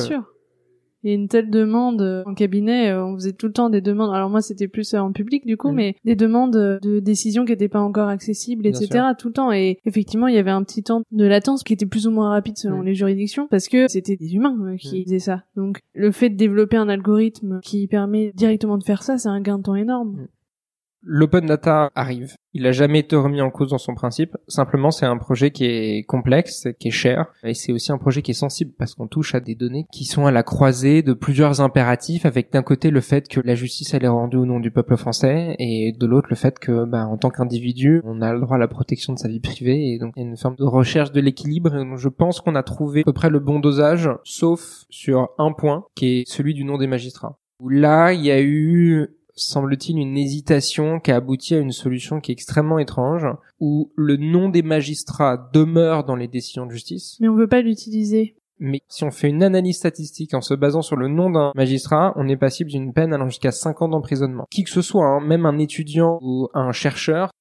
euh, sûr et une telle demande euh, en cabinet, euh, on faisait tout le temps des demandes. Alors moi, c'était plus euh, en public du coup, mm. mais des demandes de décisions qui n'étaient pas encore accessibles, etc. Tout le temps. Et effectivement, il y avait un petit temps de latence qui était plus ou moins rapide selon mm. les juridictions, parce que c'était des humains qui mm. faisaient ça. Donc, le fait de développer un algorithme qui permet directement de faire ça, c'est un gain de temps énorme. L'open data arrive. Il a jamais été remis en cause dans son principe. Simplement, c'est un projet qui est complexe, qui est cher, et c'est aussi un projet qui est sensible parce qu'on touche à des données qui sont à la croisée de plusieurs impératifs, avec d'un côté le fait que la justice elle est rendue au nom du peuple français, et de l'autre le fait que, bah, en tant qu'individu, on a le droit à la protection de sa vie privée, et donc il y a une forme de recherche de l'équilibre. Et je pense qu'on a trouvé à peu près le bon dosage, sauf sur un point, qui est celui du nom des magistrats. Là, il y a eu semble-t-il, une hésitation qui a abouti à une solution qui est extrêmement étrange, où le nom des magistrats demeure dans les décisions de justice. Mais on ne veut pas l'utiliser. Mais si on fait une analyse statistique en se basant sur le nom d'un magistrat, on est passible d'une peine allant jusqu'à 5 ans d'emprisonnement. Qui que ce soit, hein, même un étudiant ou un chercheur,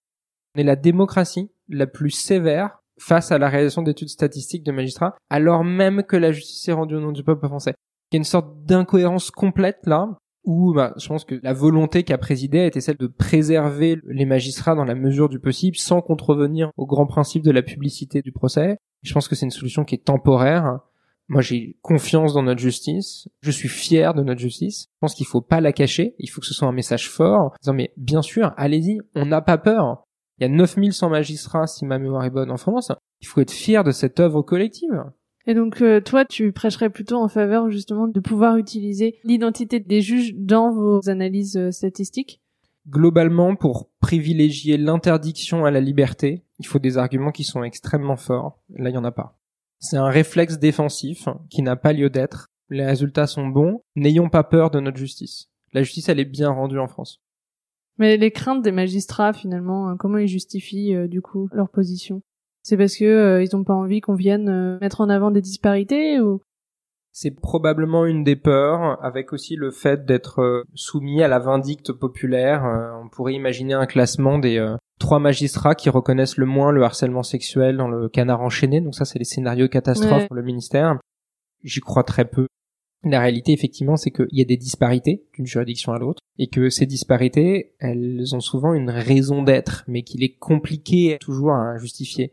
on est la démocratie la plus sévère face à la réalisation d'études statistiques de magistrats, alors même que la justice est rendue au nom du peuple français. Il y a une sorte d'incohérence complète là, où bah, je pense que la volonté qui a présidé était celle de préserver les magistrats dans la mesure du possible sans contrevenir au grand principe de la publicité du procès. Je pense que c'est une solution qui est temporaire. Moi, j'ai confiance dans notre justice. Je suis fier de notre justice. Je pense qu'il faut pas la cacher. Il faut que ce soit un message fort. mais bien sûr, allez-y, on n'a pas peur. Il y a 9100 magistrats, si ma mémoire est bonne, en France. Il faut être fier de cette œuvre collective. Et donc euh, toi, tu prêcherais plutôt en faveur justement de pouvoir utiliser l'identité des juges dans vos analyses euh, statistiques? Globalement, pour privilégier l'interdiction à la liberté, il faut des arguments qui sont extrêmement forts. Là, il y en a pas. C'est un réflexe défensif qui n'a pas lieu d'être. Les résultats sont bons. N'ayons pas peur de notre justice. La justice, elle est bien rendue en France. Mais les craintes des magistrats, finalement, euh, comment ils justifient du coup leur position? C'est parce que euh, ils ont pas envie qu'on vienne euh, mettre en avant des disparités ou? C'est probablement une des peurs, avec aussi le fait d'être euh, soumis à la vindicte populaire. Euh, on pourrait imaginer un classement des euh, trois magistrats qui reconnaissent le moins le harcèlement sexuel dans le canard enchaîné. Donc ça, c'est les scénarios catastrophes pour le ministère. J'y crois très peu. La réalité, effectivement, c'est qu'il y a des disparités d'une juridiction à l'autre, et que ces disparités, elles ont souvent une raison d'être, mais qu'il est compliqué toujours à justifier.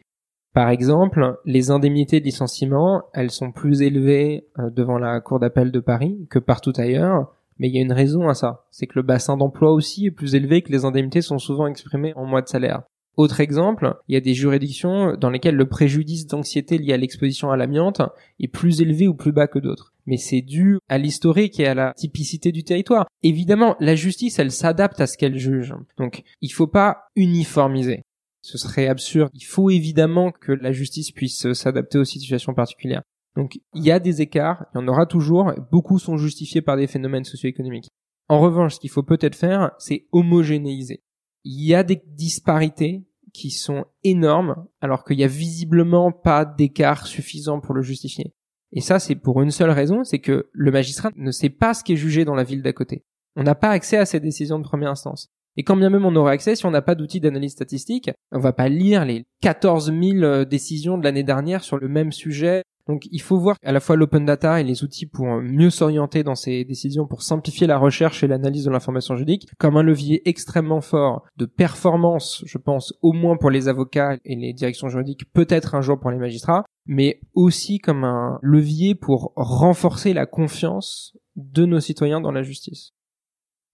Par exemple, les indemnités de licenciement, elles sont plus élevées euh, devant la Cour d'appel de Paris que partout ailleurs, mais il y a une raison à ça. C'est que le bassin d'emploi aussi est plus élevé, que les indemnités sont souvent exprimées en mois de salaire. Autre exemple, il y a des juridictions dans lesquelles le préjudice d'anxiété lié à l'exposition à l'amiante est plus élevé ou plus bas que d'autres. Mais c'est dû à l'historique et à la typicité du territoire. Évidemment, la justice, elle s'adapte à ce qu'elle juge. Donc, il faut pas uniformiser. Ce serait absurde. Il faut évidemment que la justice puisse s'adapter aux situations particulières. Donc, il y a des écarts, il y en aura toujours, beaucoup sont justifiés par des phénomènes socio-économiques. En revanche, ce qu'il faut peut-être faire, c'est homogénéiser il y a des disparités qui sont énormes, alors qu'il y a visiblement pas d'écart suffisant pour le justifier. Et ça, c'est pour une seule raison, c'est que le magistrat ne sait pas ce qui est jugé dans la ville d'à côté. On n'a pas accès à ces décisions de première instance. Et quand bien même on aurait accès, si on n'a pas d'outils d'analyse statistique, on va pas lire les 14 000 euh, décisions de l'année dernière sur le même sujet donc il faut voir à la fois l'open data et les outils pour mieux s'orienter dans ces décisions, pour simplifier la recherche et l'analyse de l'information juridique, comme un levier extrêmement fort de performance, je pense, au moins pour les avocats et les directions juridiques, peut-être un jour pour les magistrats, mais aussi comme un levier pour renforcer la confiance de nos citoyens dans la justice.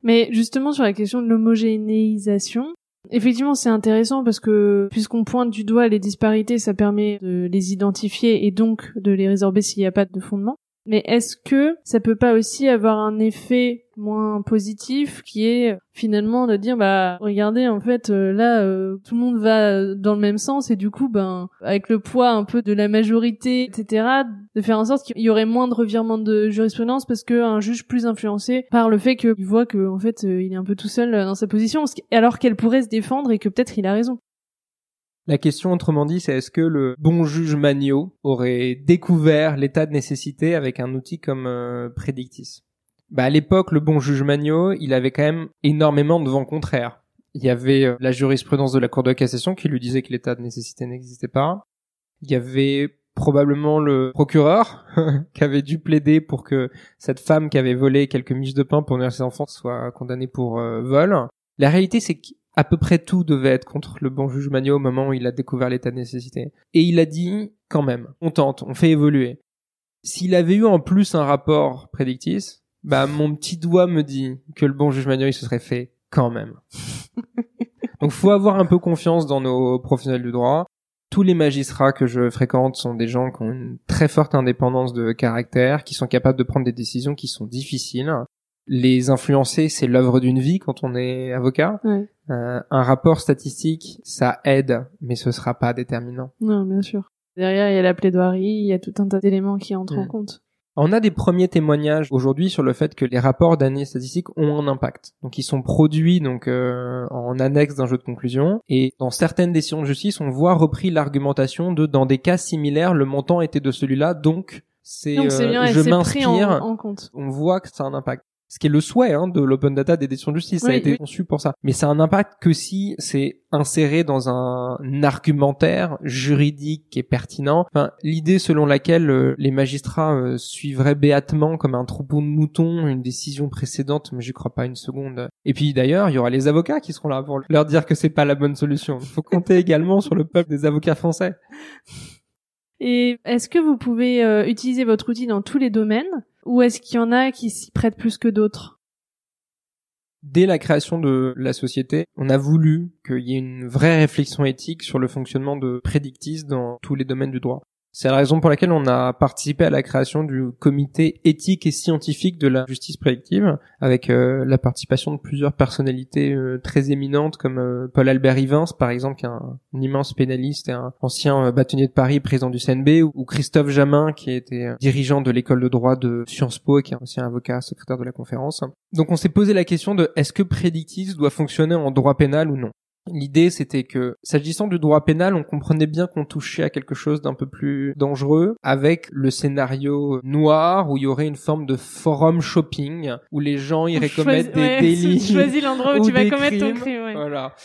Mais justement sur la question de l'homogénéisation, Effectivement, c'est intéressant parce que puisqu'on pointe du doigt les disparités, ça permet de les identifier et donc de les résorber s'il n'y a pas de fondement. Mais est-ce que ça peut pas aussi avoir un effet moins positif qui est finalement de dire bah regardez en fait euh, là euh, tout le monde va dans le même sens et du coup ben avec le poids un peu de la majorité etc de faire en sorte qu'il y aurait moins de revirements de jurisprudence parce qu'un juge plus influencé par le fait qu'il voit que en fait euh, il est un peu tout seul dans sa position alors qu'elle pourrait se défendre et que peut-être il a raison la question, autrement dit, c'est est-ce que le bon juge Magnot aurait découvert l'état de nécessité avec un outil comme euh, Predictis? Bah à l'époque, le bon juge Magnot, il avait quand même énormément de vent contraire. Il y avait euh, la jurisprudence de la Cour de cassation qui lui disait que l'état de nécessité n'existait pas. Il y avait probablement le procureur qui avait dû plaider pour que cette femme qui avait volé quelques miches de pain pour nourrir ses enfants soit condamnée pour euh, vol. La réalité, c'est que à peu près tout devait être contre le bon juge Magnot au moment où il a découvert l'état de nécessité. Et il a dit, quand même, on tente, on fait évoluer. S'il avait eu en plus un rapport prédictif, bah mon petit doigt me dit que le bon juge Magnot il se serait fait quand même. Donc faut avoir un peu confiance dans nos professionnels du droit. Tous les magistrats que je fréquente sont des gens qui ont une très forte indépendance de caractère, qui sont capables de prendre des décisions qui sont difficiles les influencer, c'est l'œuvre d'une vie quand on est avocat. Euh, un rapport statistique, ça aide, mais ce sera pas déterminant. Non, bien sûr. Derrière, il y a la plaidoirie, il y a tout un tas d'éléments qui entrent en mm. compte. On a des premiers témoignages aujourd'hui sur le fait que les rapports d'année statistiques ont un impact. Donc ils sont produits donc euh, en annexe d'un jeu de conclusion et dans certaines décisions de justice, on voit repris l'argumentation de dans des cas similaires, le montant était de celui-là, donc c'est euh, je m'inspire. On voit que ça a un impact ce qui est le souhait hein, de l'open data des décisions de justice. ça a été conçu pour ça. Mais ça a un impact que si c'est inséré dans un argumentaire juridique et pertinent. Enfin, l'idée selon laquelle euh, les magistrats euh, suivraient béatement comme un troupeau de moutons une décision précédente, mais j'y crois pas une seconde. Et puis d'ailleurs, il y aura les avocats qui seront là pour leur dire que c'est pas la bonne solution. Il faut compter également sur le peuple des avocats français. Et est-ce que vous pouvez euh, utiliser votre outil dans tous les domaines? Ou est-ce qu'il y en a qui s'y prêtent plus que d'autres? Dès la création de la société, on a voulu qu'il y ait une vraie réflexion éthique sur le fonctionnement de Predictis dans tous les domaines du droit. C'est la raison pour laquelle on a participé à la création du comité éthique et scientifique de la justice prédictive, avec euh, la participation de plusieurs personnalités euh, très éminentes comme euh, Paul Albert Ivins, par exemple, qui est un, immense pénaliste et un ancien bâtonnier de Paris, président du CNB, ou, Christophe Jamin, qui était dirigeant de l'école de droit de Sciences Po et qui est aussi un avocat secrétaire de la conférence. Donc on s'est posé la question de est-ce que Predictis doit fonctionner en droit pénal ou non? L'idée, c'était que, s'agissant du droit pénal, on comprenait bien qu'on touchait à quelque chose d'un peu plus dangereux, avec le scénario noir où il y aurait une forme de forum shopping où les gens iraient commettre des délits. Tu choisis l'endroit où tu vas commettre ton crime. Ouais. Voilà.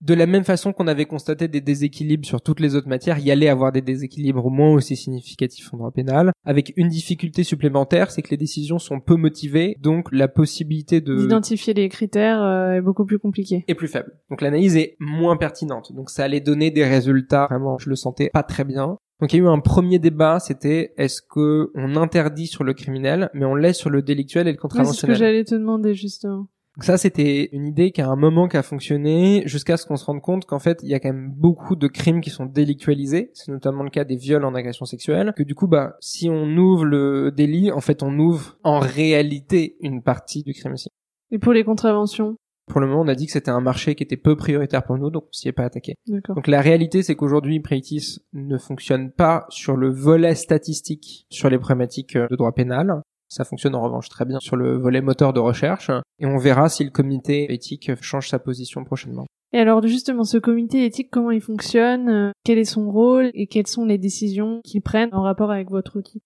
De la même façon qu'on avait constaté des déséquilibres sur toutes les autres matières, il y allait avoir des déséquilibres au moins aussi significatifs en droit pénal, avec une difficulté supplémentaire, c'est que les décisions sont peu motivées, donc la possibilité de d'identifier les critères euh, est beaucoup plus compliquée. Est plus faible. Donc l'analyse est moins pertinente. Donc ça allait donner des résultats vraiment, je le sentais pas très bien. Donc il y a eu un premier débat, c'était est-ce que on interdit sur le criminel, mais on laisse sur le délictuel et le contraventionnel. c'est ce que j'allais te demander justement ça, c'était une idée qui a un moment qui a fonctionné jusqu'à ce qu'on se rende compte qu'en fait, il y a quand même beaucoup de crimes qui sont délictualisés. C'est notamment le cas des viols en agression sexuelle. Que du coup, bah, si on ouvre le délit, en fait, on ouvre en réalité une partie du crime aussi. Et pour les contraventions? Pour le moment, on a dit que c'était un marché qui était peu prioritaire pour nous, donc on s'y est pas attaqué. Donc la réalité, c'est qu'aujourd'hui, Préitis ne fonctionne pas sur le volet statistique sur les problématiques de droit pénal. Ça fonctionne en revanche très bien sur le volet moteur de recherche et on verra si le comité éthique change sa position prochainement. Et alors justement, ce comité éthique, comment il fonctionne euh, Quel est son rôle et quelles sont les décisions qu'il prennent en rapport avec votre outil?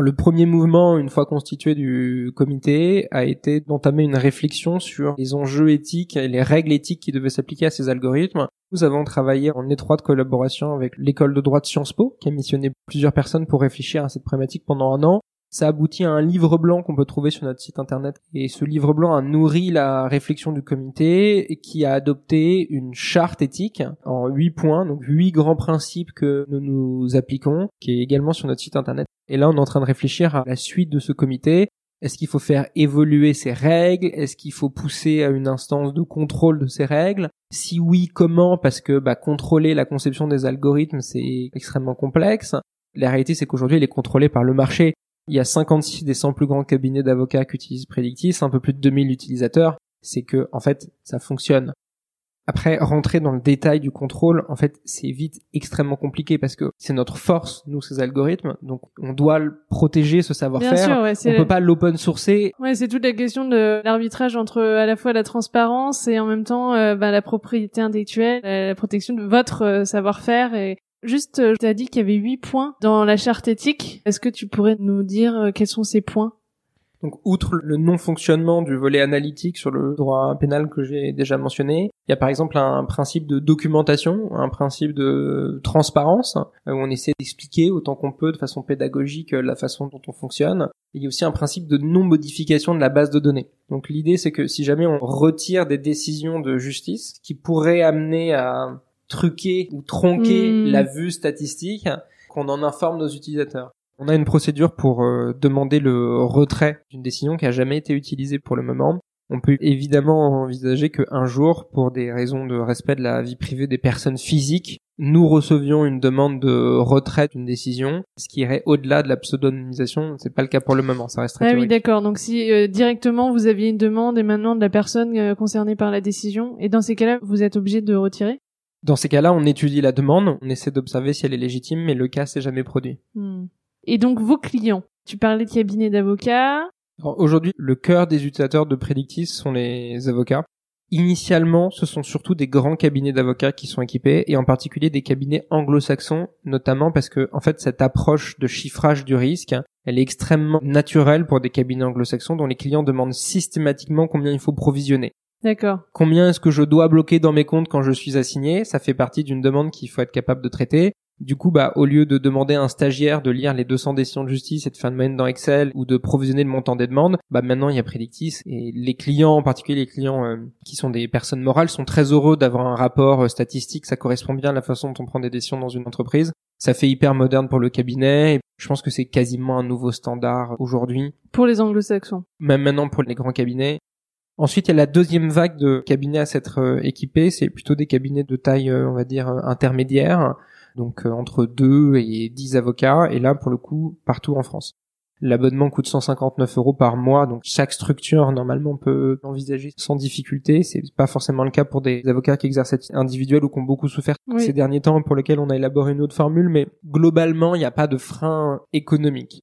Le premier mouvement, une fois constitué du comité, a été d'entamer une réflexion sur les enjeux éthiques et les règles éthiques qui devaient s'appliquer à ces algorithmes. Nous avons travaillé en étroite collaboration avec l'école de droit de Sciences Po, qui a missionné plusieurs personnes pour réfléchir à cette problématique pendant un an. Ça aboutit à un livre blanc qu'on peut trouver sur notre site internet. Et ce livre blanc a nourri la réflexion du comité qui a adopté une charte éthique en huit points, donc huit grands principes que nous nous appliquons, qui est également sur notre site internet. Et là, on est en train de réfléchir à la suite de ce comité. Est-ce qu'il faut faire évoluer ces règles? Est-ce qu'il faut pousser à une instance de contrôle de ces règles? Si oui, comment? Parce que bah, contrôler la conception des algorithmes, c'est extrêmement complexe. La réalité, c'est qu'aujourd'hui, il est contrôlé par le marché. Il y a 56 des 100 plus grands cabinets d'avocats qui utilisent Predictis, un peu plus de 2000 utilisateurs. C'est que, en fait, ça fonctionne. Après, rentrer dans le détail du contrôle, en fait, c'est vite extrêmement compliqué parce que c'est notre force, nous, ces algorithmes. Donc, on doit le protéger, ce savoir-faire. Ouais, on peut pas l'open sourcer. Ouais, c'est toute la question de l'arbitrage entre à la fois la transparence et en même temps euh, bah, la propriété intellectuelle, la protection de votre euh, savoir-faire et Juste, euh, tu as dit qu'il y avait huit points dans la charte éthique. Est-ce que tu pourrais nous dire euh, quels sont ces points? Donc, outre le non-fonctionnement du volet analytique sur le droit pénal que j'ai déjà mentionné, il y a par exemple un principe de documentation, un principe de transparence, euh, où on essaie d'expliquer autant qu'on peut de façon pédagogique la façon dont on fonctionne. il y a aussi un principe de non-modification de la base de données. Donc l'idée c'est que si jamais on retire des décisions de justice qui pourraient amener à truquer ou tronquer hmm. la vue statistique, qu'on en informe nos utilisateurs. On a une procédure pour euh, demander le retrait d'une décision qui a jamais été utilisée pour le moment. On peut évidemment envisager qu'un jour, pour des raisons de respect de la vie privée des personnes physiques, nous recevions une demande de retrait d'une décision, ce qui irait au-delà de la pseudonymisation. C'est pas le cas pour le moment, ça reste très Ah oui, d'accord. Donc si euh, directement vous aviez une demande et maintenant de la personne euh, concernée par la décision, et dans ces cas-là, vous êtes obligé de retirer? Dans ces cas-là, on étudie la demande, on essaie d'observer si elle est légitime, mais le cas s'est jamais produit. Hmm. Et donc vos clients, tu parlais de cabinet d'avocats. Aujourd'hui, le cœur des utilisateurs de Predictis sont les avocats. Initialement, ce sont surtout des grands cabinets d'avocats qui sont équipés, et en particulier des cabinets anglo-saxons, notamment parce que, en fait, cette approche de chiffrage du risque, elle est extrêmement naturelle pour des cabinets anglo-saxons dont les clients demandent systématiquement combien il faut provisionner. D'accord. Combien est-ce que je dois bloquer dans mes comptes quand je suis assigné? Ça fait partie d'une demande qu'il faut être capable de traiter. Du coup, bah, au lieu de demander à un stagiaire de lire les 200 décisions de justice et de faire une moyenne dans Excel ou de provisionner le montant des demandes, bah, maintenant, il y a Predictis et les clients, en particulier les clients euh, qui sont des personnes morales, sont très heureux d'avoir un rapport euh, statistique. Ça correspond bien à la façon dont on prend des décisions dans une entreprise. Ça fait hyper moderne pour le cabinet. Et je pense que c'est quasiment un nouveau standard aujourd'hui. Pour les anglo-saxons. Même maintenant pour les grands cabinets. Ensuite, il y a la deuxième vague de cabinets à s'être euh, équipés. C'est plutôt des cabinets de taille, euh, on va dire, euh, intermédiaire. Donc, entre 2 et 10 avocats. Et là, pour le coup, partout en France. L'abonnement coûte 159 euros par mois, donc chaque structure normalement peut l'envisager sans difficulté. C'est pas forcément le cas pour des avocats qui exercent individuel ou qui ont beaucoup souffert ces derniers temps, pour lesquels on a élaboré une autre formule. Mais globalement, il n'y a pas de frein économique.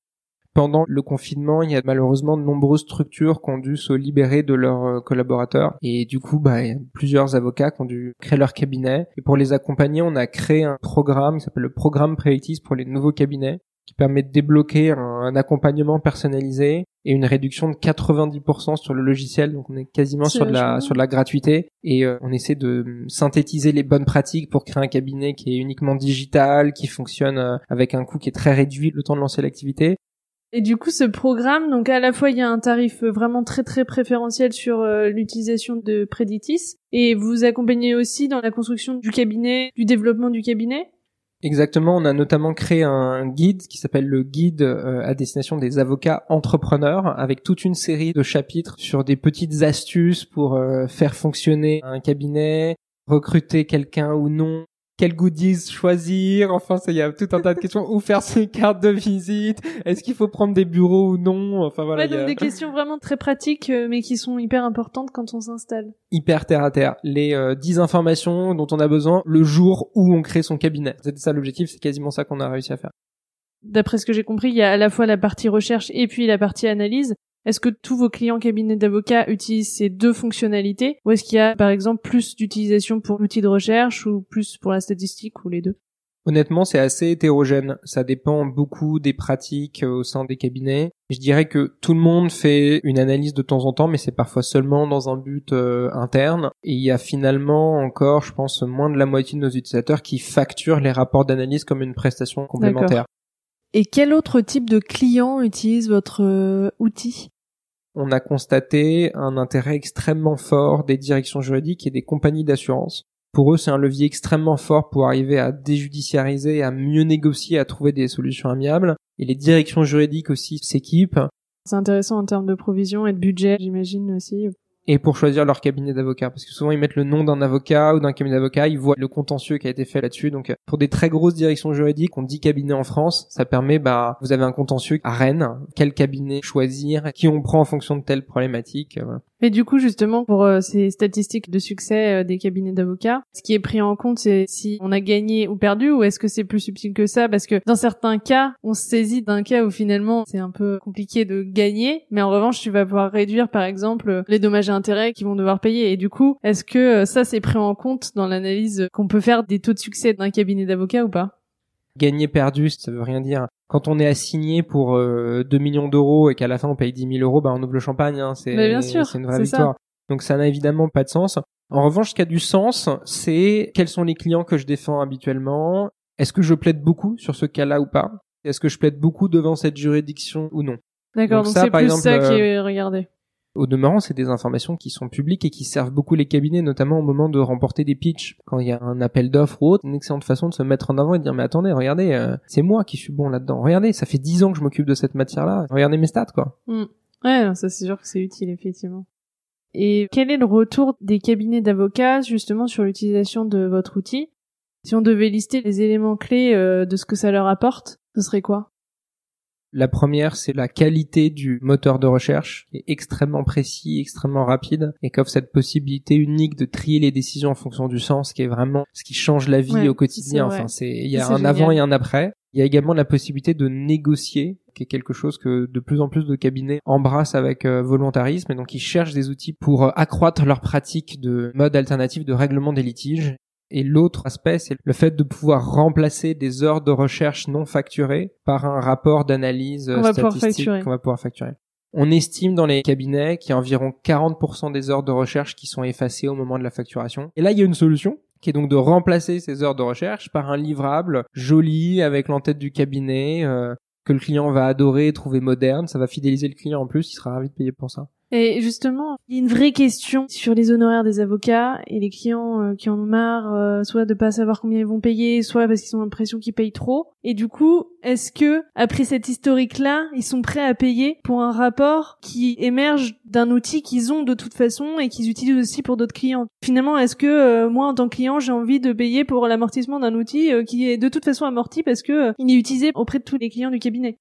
Pendant le confinement, il y a malheureusement de nombreuses structures qui ont dû se libérer de leurs euh, collaborateurs. Et du coup, bah, il y a plusieurs avocats qui ont dû créer leur cabinet. Et pour les accompagner, on a créé un programme qui s'appelle le programme Préitis pour les nouveaux cabinets qui permet de débloquer un, accompagnement personnalisé et une réduction de 90% sur le logiciel. Donc on est quasiment sur de la sur de la gratuité et euh, on essaie de synthétiser les bonnes pratiques pour créer un cabinet qui est uniquement digital, qui fonctionne euh, avec un coût qui est très réduit le temps de lancer l'activité. Et du coup, ce programme, donc à la fois il y a un tarif vraiment très très préférentiel sur euh, l'utilisation de Preditis, et vous accompagnez aussi dans la construction du cabinet, du développement du cabinet? Exactement, on a notamment créé un guide qui s'appelle le guide euh, à destination des avocats entrepreneurs avec toute une série de chapitres sur des petites astuces pour euh, faire fonctionner un cabinet, recruter quelqu'un ou non, quel goodies choisir Enfin, il y a tout un tas de questions. Où faire ses cartes de visite? Est-ce qu'il faut prendre des bureaux ou non? Enfin voilà. Ouais, donc des questions vraiment très pratiques, euh, mais qui sont hyper importantes quand on s'installe. Hyper terre à terre. Les euh, 10 informations dont on a besoin le jour où on crée son cabinet. C'était ça l'objectif. C'est quasiment ça qu'on a réussi à faire. D'après ce que j'ai compris, il y a à la fois la partie recherche et puis la partie analyse. Est-ce que tous vos clients cabinets d'avocats utilisent ces deux fonctionnalités ou est-ce qu'il y a par exemple plus d'utilisation pour l'outil de recherche ou plus pour la statistique ou les deux? Honnêtement, c'est assez hétérogène. Ça dépend beaucoup des pratiques euh, au sein des cabinets. Je dirais que tout le monde fait une analyse de temps en temps, mais c'est parfois seulement dans un but euh, interne. Et il y a finalement encore, je pense, moins de la moitié de nos utilisateurs qui facturent les rapports d'analyse comme une prestation complémentaire. Et quel autre type de client utilise votre euh, outil? On a constaté un intérêt extrêmement fort des directions juridiques et des compagnies d'assurance. Pour eux, c'est un levier extrêmement fort pour arriver à déjudiciariser, à mieux négocier, à trouver des solutions amiables. Et les directions juridiques aussi s'équipent. C'est intéressant en termes de provision et de budget, j'imagine aussi et pour choisir leur cabinet d'avocat parce que souvent ils mettent le nom d'un avocat ou d'un cabinet d'avocat, ils voient le contentieux qui a été fait là-dessus. Donc pour des très grosses directions juridiques, on dit cabinet en France, ça permet bah vous avez un contentieux à Rennes, quel cabinet choisir, qui on prend en fonction de telle problématique? Et du coup, justement, pour euh, ces statistiques de succès euh, des cabinets d'avocats, ce qui est pris en compte, c'est si on a gagné ou perdu, ou est-ce que c'est plus subtil que ça? Parce que dans certains cas, on se saisit d'un cas où finalement c'est un peu compliqué de gagner, mais en revanche, tu vas pouvoir réduire, par exemple, les dommages intérêts qu'ils vont devoir payer. Et du coup, est-ce que euh, ça c'est pris en compte dans l'analyse qu'on peut faire des taux de succès d'un cabinet d'avocats ou pas? Gagner perdu, ça veut rien dire quand on est assigné pour euh, 2 millions d'euros et qu'à la fin on paye 10 000 euros, bah on ouvre le champagne. Hein, c'est une vraie victoire. Donc ça n'a évidemment pas de sens. En revanche, ce qui a du sens, c'est quels sont les clients que je défends habituellement. Est-ce que je plaide beaucoup sur ce cas-là ou pas? Est-ce que je plaide beaucoup devant cette juridiction ou non? D'accord, donc c'est plus ça qui est regardé. Au demeurant, c'est des informations qui sont publiques et qui servent beaucoup les cabinets, notamment au moment de remporter des pitchs. Quand il y a un appel d'offres ou autre, une excellente façon de se mettre en avant et de dire mais attendez, regardez, euh, c'est moi qui suis bon là-dedans. Regardez, ça fait dix ans que je m'occupe de cette matière-là. Regardez mes stats, quoi. Mm. Ouais, ça c'est sûr que c'est utile effectivement. Et quel est le retour des cabinets d'avocats justement sur l'utilisation de votre outil? Si on devait lister les éléments clés euh, de ce que ça leur apporte, ce serait quoi? La première, c'est la qualité du moteur de recherche, qui est extrêmement précis, extrêmement rapide, et qu'offre cette possibilité unique de trier les décisions en fonction du sens, qui est vraiment ce qui change la vie au quotidien. Enfin, c'est il y a un avant et un après. Il y a également la possibilité de négocier, qui est quelque chose que de plus en plus de cabinets embrassent avec euh, volontarisme, et donc ils cherchent des outils pour euh, accroître leur pratique de mode alternatif de règlement des litiges et l'autre aspect, c'est le fait de pouvoir remplacer des heures de recherche non facturées par un rapport d'analyse statistique qu'on va pouvoir facturer. On estime dans les cabinets qu'il y a environ 40% des heures de recherche qui sont effacées au moment de la facturation. Et là, il y a une solution qui est donc de remplacer ces heures de recherche par un livrable joli avec l'entête du cabinet euh, que le client va adorer, trouver moderne. Ça va fidéliser le client en plus, il sera ravi de payer pour ça. Et justement, il y a une vraie question sur les honoraires des avocats et les clients euh, qui en ont marre, euh, soit de pas savoir combien ils vont payer, soit parce qu'ils ont l'impression qu'ils payent trop. Et du coup, est-ce que après cette historique-là, ils sont prêts à payer pour un rapport qui émerge d'un outil qu'ils ont de toute façon et qu'ils utilisent aussi pour d'autres clients? Finalement, est-ce que euh, moi, en tant que client, j'ai envie de payer pour l'amortissement d'un outil qui est de toute façon amorti parce que il est utilisé auprès de tous les clients du cabinet?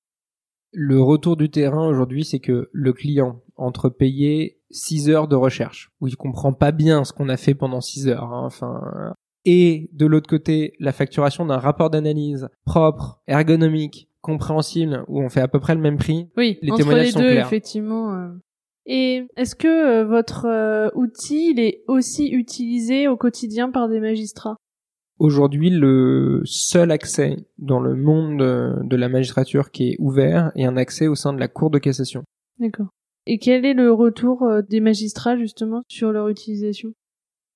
Le retour du terrain aujourd'hui, c'est que le client, entre payer 6 heures de recherche, où il comprend pas bien ce qu'on a fait pendant 6 heures, hein, enfin, et de l'autre côté, la facturation d'un rapport d'analyse propre, ergonomique, compréhensible où on fait à peu près le même prix. Oui, les entre témoignages les sont deux, clairs. effectivement. euh. Et est-ce que euh, votre euh, outil il est aussi utilisé au quotidien par des magistrats? Aujourd'hui, le seul accès dans le monde de, de la magistrature qui est ouvert est un accès au sein de la Cour de cassation. D'accord. Et quel est le retour euh, des magistrats justement sur leur utilisation?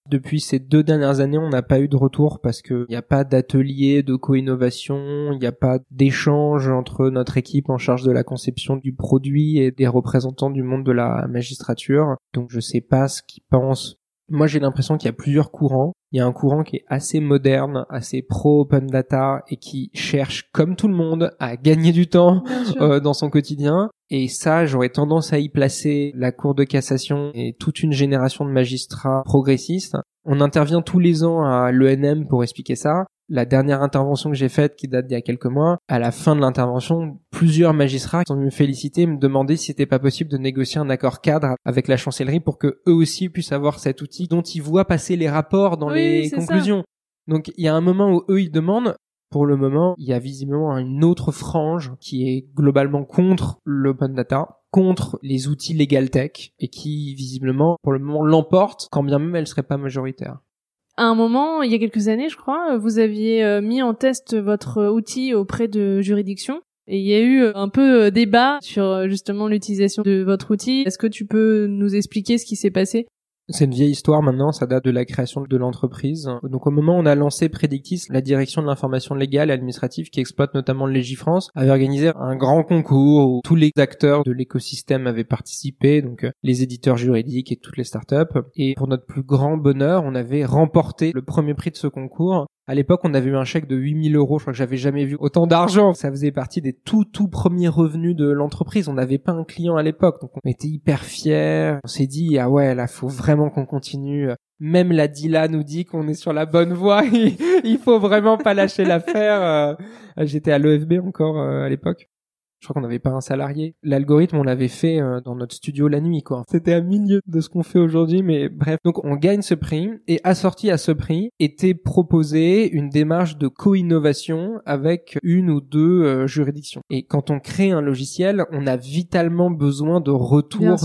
Depuis ces deux dernières années, on n'a pas eu de retour parce qu'il n'y a pas d'atelier de co-innovation, il n'y a pas d'échange entre notre équipe en charge de la conception du produit et des représentants du monde de la magistrature. Donc je sais pas ce qu'ils pensent. Moi j'ai l'impression qu'il y a plusieurs courants. Il y a un courant qui est assez moderne, assez pro open data et qui cherche comme tout le monde à gagner du temps euh, dans son quotidien. Et ça, j'aurais tendance à y placer la Cour de cassation et toute une génération de magistrats progressistes. On intervient tous les ans à l'ENM pour expliquer ça. La dernière intervention que j'ai faite, qui date d'il y a quelques mois, à la fin de l'intervention, plusieurs magistrats sont venus me féliciter, me demander si c'était pas possible de négocier un accord cadre avec la chancellerie pour que eux aussi puissent avoir cet outil dont ils voient passer les rapports dans Oui, les ça. conclusions. Donc il y a un moment où eux ils demandent, pour le moment, il y a visiblement une autre frange qui est globalement contre l'open data, contre les outils legal tech, et qui visiblement, pour le moment, l'emporte, quand bien même elle serait pas majoritaire. À un moment, il y a quelques années, je crois, vous aviez euh, mis en test votre outil auprès de juridictions. Et il y a eu euh, un peu euh, débat sur justement l'utilisation de votre outil. Est-ce que tu peux nous expliquer ce qui s'est passé? C'est une vieille histoire maintenant, ça date de la création de l'entreprise. Donc au moment où on a lancé Predictis, la direction de l'information légale et administrative qui exploite notamment le Légifrance avait organisé un grand concours où tous les acteurs de l'écosystème avaient participé, donc euh, les éditeurs juridiques et toutes les startups. Et pour notre plus grand bonheur, on avait remporté le premier prix de ce concours. À l'époque, on avait eu un chèque de 8000 euros. Je crois que j'avais jamais vu autant d'argent. Ça faisait partie des tout, tout premiers revenus de l'entreprise. On n'avait pas un client à l'époque. Donc, on était hyper fiers. On s'est dit, ah ouais, là, faut vraiment qu'on continue. Même la DILA nous dit qu'on est sur la bonne voie. Il faut vraiment pas lâcher l'affaire. Euh, J'étais à l'EFB encore euh, à l'époque. Je crois qu'on n'avait pas un salarié. L'algorithme, on l'avait fait euh, dans notre studio la nuit, quoi. C'était à milieu de ce qu'on fait aujourd'hui, mais bref. Donc, on gagne ce prix, et assorti à ce prix, était proposé une démarche de co-innovation avec une ou deux euh, juridictions. Et quand on crée un logiciel, on a vitalement besoin de retour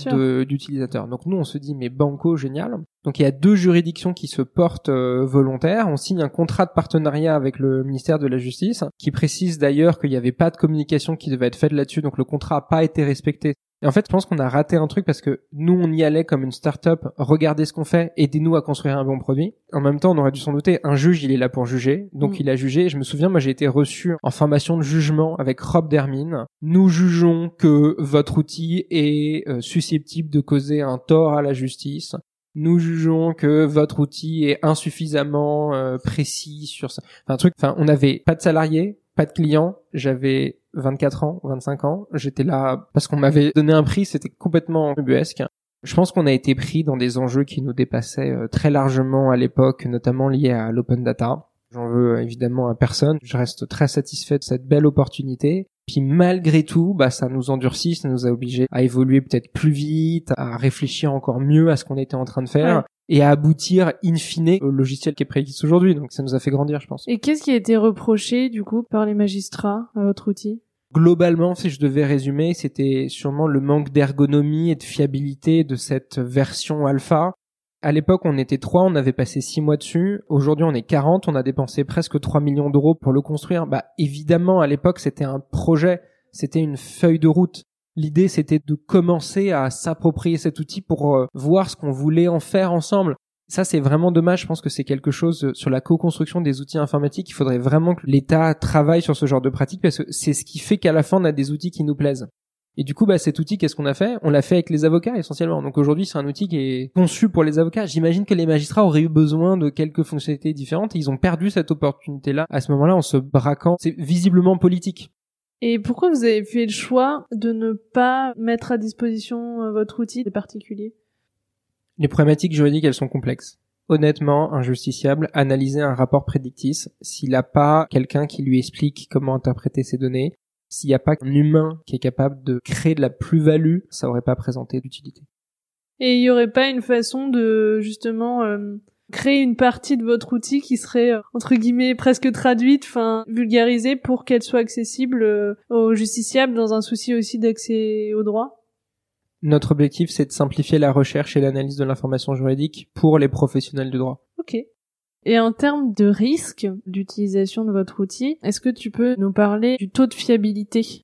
d'utilisateurs. Donc, nous, on se dit, mais banco, génial. Donc il y a deux juridictions qui se portent euh, volontaires. On signe un contrat de partenariat avec le ministère de la Justice, qui précise d'ailleurs qu'il n'y avait pas de communication qui devait être faite là-dessus, donc le contrat n'a pas été respecté. Et en fait, je pense qu'on a raté un truc parce que nous, on y allait comme une start-up, regardez ce qu'on fait, aidez-nous à construire un bon produit. En même temps, on aurait dû s'en douter, un juge, il est là pour juger, donc Mm. il a jugé. Je me souviens, moi, j'ai été reçu en formation de jugement avec Rob Dermine. Nous jugeons que votre outil est euh, susceptible de causer un tort à la justice nous jugeons que votre outil est insuffisamment euh, précis sur ça. Enfin, un truc, enfin, on n'avait pas de salariés, pas de clients. J'avais 24 ans, 25 ans. J'étais là parce qu'on m'avait donné un prix, c'était complètement ubuesque. Je pense qu'on a été pris dans des enjeux qui nous dépassaient euh, très largement à l'époque, notamment liés à l'open data. J'en veux euh, évidemment à personne. Je reste très satisfait de cette belle opportunité. Puis malgré tout, bah ça nous endurcit, ça nous a obligés à évoluer peut-être plus vite, à réfléchir encore mieux à ce qu'on était en train de faire Ouais. et à aboutir in fine au logiciel qui est prédit aujourd'hui. Donc ça nous a fait grandir, je pense. Et qu'est-ce qui a été reproché du coup par les magistrats à votre outil? Globalement, si je devais résumer, c'était sûrement le manque d'ergonomie et de fiabilité de cette version alpha. À l'époque, on était trois, on avait passé six mois dessus. Aujourd'hui, on est 40, on a dépensé presque 3 millions d'euros pour le construire. Bah, évidemment, à l'époque, c'était un projet, c'était une feuille de route. L'idée, c'était de commencer à s'approprier cet outil pour euh, voir ce qu'on voulait en faire ensemble. Ça, c'est vraiment dommage. Je pense que c'est quelque chose euh, sur la co-construction des outils informatiques. Il faudrait vraiment que l'État travaille sur ce genre de pratique parce que c'est ce qui fait qu'à la fin, on a des outils qui nous plaisent. Et du coup, bah, cet outil, qu'est-ce qu'on a fait? On l'a fait avec les avocats essentiellement. Donc aujourd'hui, c'est un outil qui est conçu pour les avocats. J'imagine que les magistrats auraient eu besoin de quelques fonctionnalités différentes. Et ils ont perdu cette opportunité-là à ce moment-là en se braquant. C'est visiblement politique. Et pourquoi vous avez fait le choix de ne pas mettre à disposition euh, votre outil des particuliers? Les problématiques juridiques, elles sont complexes. Honnêtement, un justiciable, analyser un rapport prédictis, s'il n'a pas quelqu'un qui lui explique comment interpréter ces données, s'il n'y a pas un humain qui est capable de créer de la plus-value, ça aurait pas présenté d'utilité. Et il y aurait pas une façon de justement euh, créer une partie de votre outil qui serait euh, entre guillemets presque traduite, enfin vulgarisée pour qu'elle soit accessible euh, aux justiciables dans un souci aussi d'accès au droit Notre objectif, c'est de simplifier la recherche et l'analyse de l'information juridique pour les professionnels du droit. Ok. Et en termes de risque d'utilisation de votre outil, est-ce que tu peux nous parler du taux de fiabilité?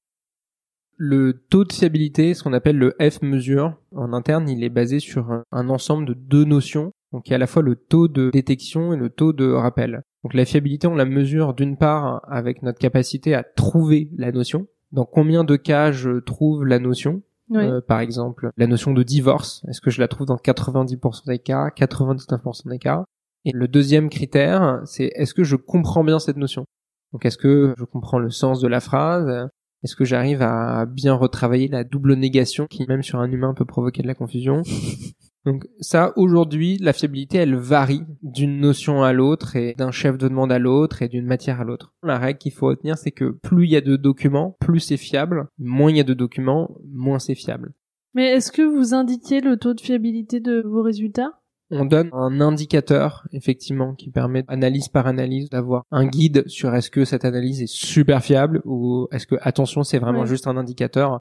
Le taux de fiabilité, ce qu'on appelle le F-mesure, en interne, il est basé sur un ensemble de deux notions. Donc il y a à la fois le taux de détection et le taux de rappel. Donc la fiabilité, on la mesure d'une part avec notre capacité à trouver la notion. Dans combien de cas je trouve la notion? Euh, Par exemple, la notion de divorce. Est-ce que je la trouve dans 90% des cas, 99% des cas? Et le deuxième critère, c'est est-ce que je comprends bien cette notion? Donc est-ce que je comprends le sens de la phrase? Est-ce que j'arrive à bien retravailler la double négation qui même sur un humain peut provoquer de la confusion? Donc ça, aujourd'hui, la fiabilité, elle varie d'une notion à l'autre et d'un chef de demande à l'autre et d'une matière à l'autre. La règle qu'il faut retenir, c'est que plus il y a de documents, plus c'est fiable. Moins il y a de documents, moins c'est fiable. Mais est-ce que vous indiquez le taux de fiabilité de vos résultats? On donne un indicateur effectivement qui permet analyse par analyse d'avoir un guide sur est-ce que cette analyse est super fiable ou est-ce que attention c'est vraiment juste un indicateur.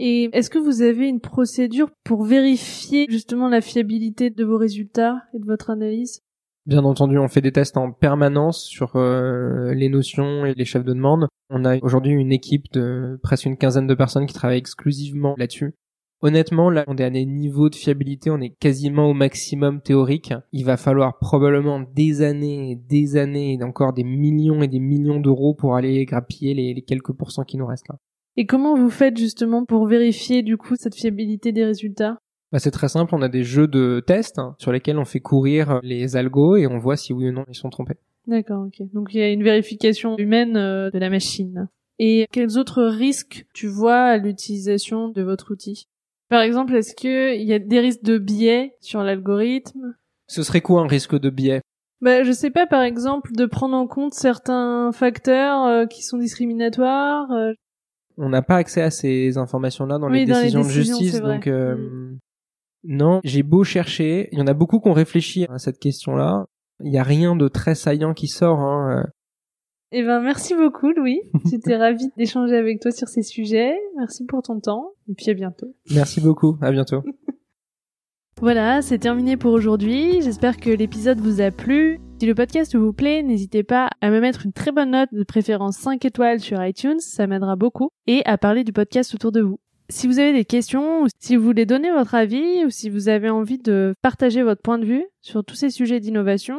Et est-ce que vous avez une procédure pour vérifier justement la fiabilité de vos résultats et de votre analyse? Bien entendu, on fait des tests en permanence sur euh, les notions et les chefs de demande. On a aujourd'hui une équipe de presque une quinzaine de personnes qui travaillent exclusivement là-dessus. Honnêtement, là, on est à des niveaux de fiabilité, on est quasiment au maximum théorique. Il va falloir probablement des années et des années et encore des millions et des millions d'euros pour aller grappiller les, quelques pourcents qui nous restent là. Et comment vous faites justement pour vérifier du coup cette fiabilité des résultats? Bah, c'est très simple, on a des jeux de tests hein, sur lesquels on fait courir les algos et on voit si oui ou non ils sont trompés. D'accord, ok. Donc il y a une vérification humaine euh, de la machine. Et quels autres risques tu vois à l'utilisation de votre outil? Par exemple, est-ce qu'il y a des risques de biais sur l'algorithme? Ce serait quoi un risque de biais? Bah, je sais pas, par exemple, de prendre en compte certains facteurs euh, qui sont discriminatoires. Euh. On n'a pas accès à ces informations-là dans, les, décisions de justice, donc euh, mm. non. J'ai beau chercher, il y en a beaucoup qui ont réfléchi à cette question-là. Il n'y a rien de très saillant qui sort. Hein. Eh ben, merci beaucoup, Louis. J'étais ravie d'échanger avec toi sur ces sujets. Merci pour ton temps. Et puis à bientôt. Merci beaucoup. À bientôt. voilà, c'est terminé pour aujourd'hui. J'espère que l'épisode vous a plu. Si le podcast vous plaît, n'hésitez pas à me mettre une très bonne note, de préférence 5 étoiles sur iTunes, ça m'aidera beaucoup, et à parler du podcast autour de vous. Si vous avez des questions, ou si vous voulez donner votre avis, ou si vous avez envie de partager votre point de vue sur tous ces sujets d'innovation,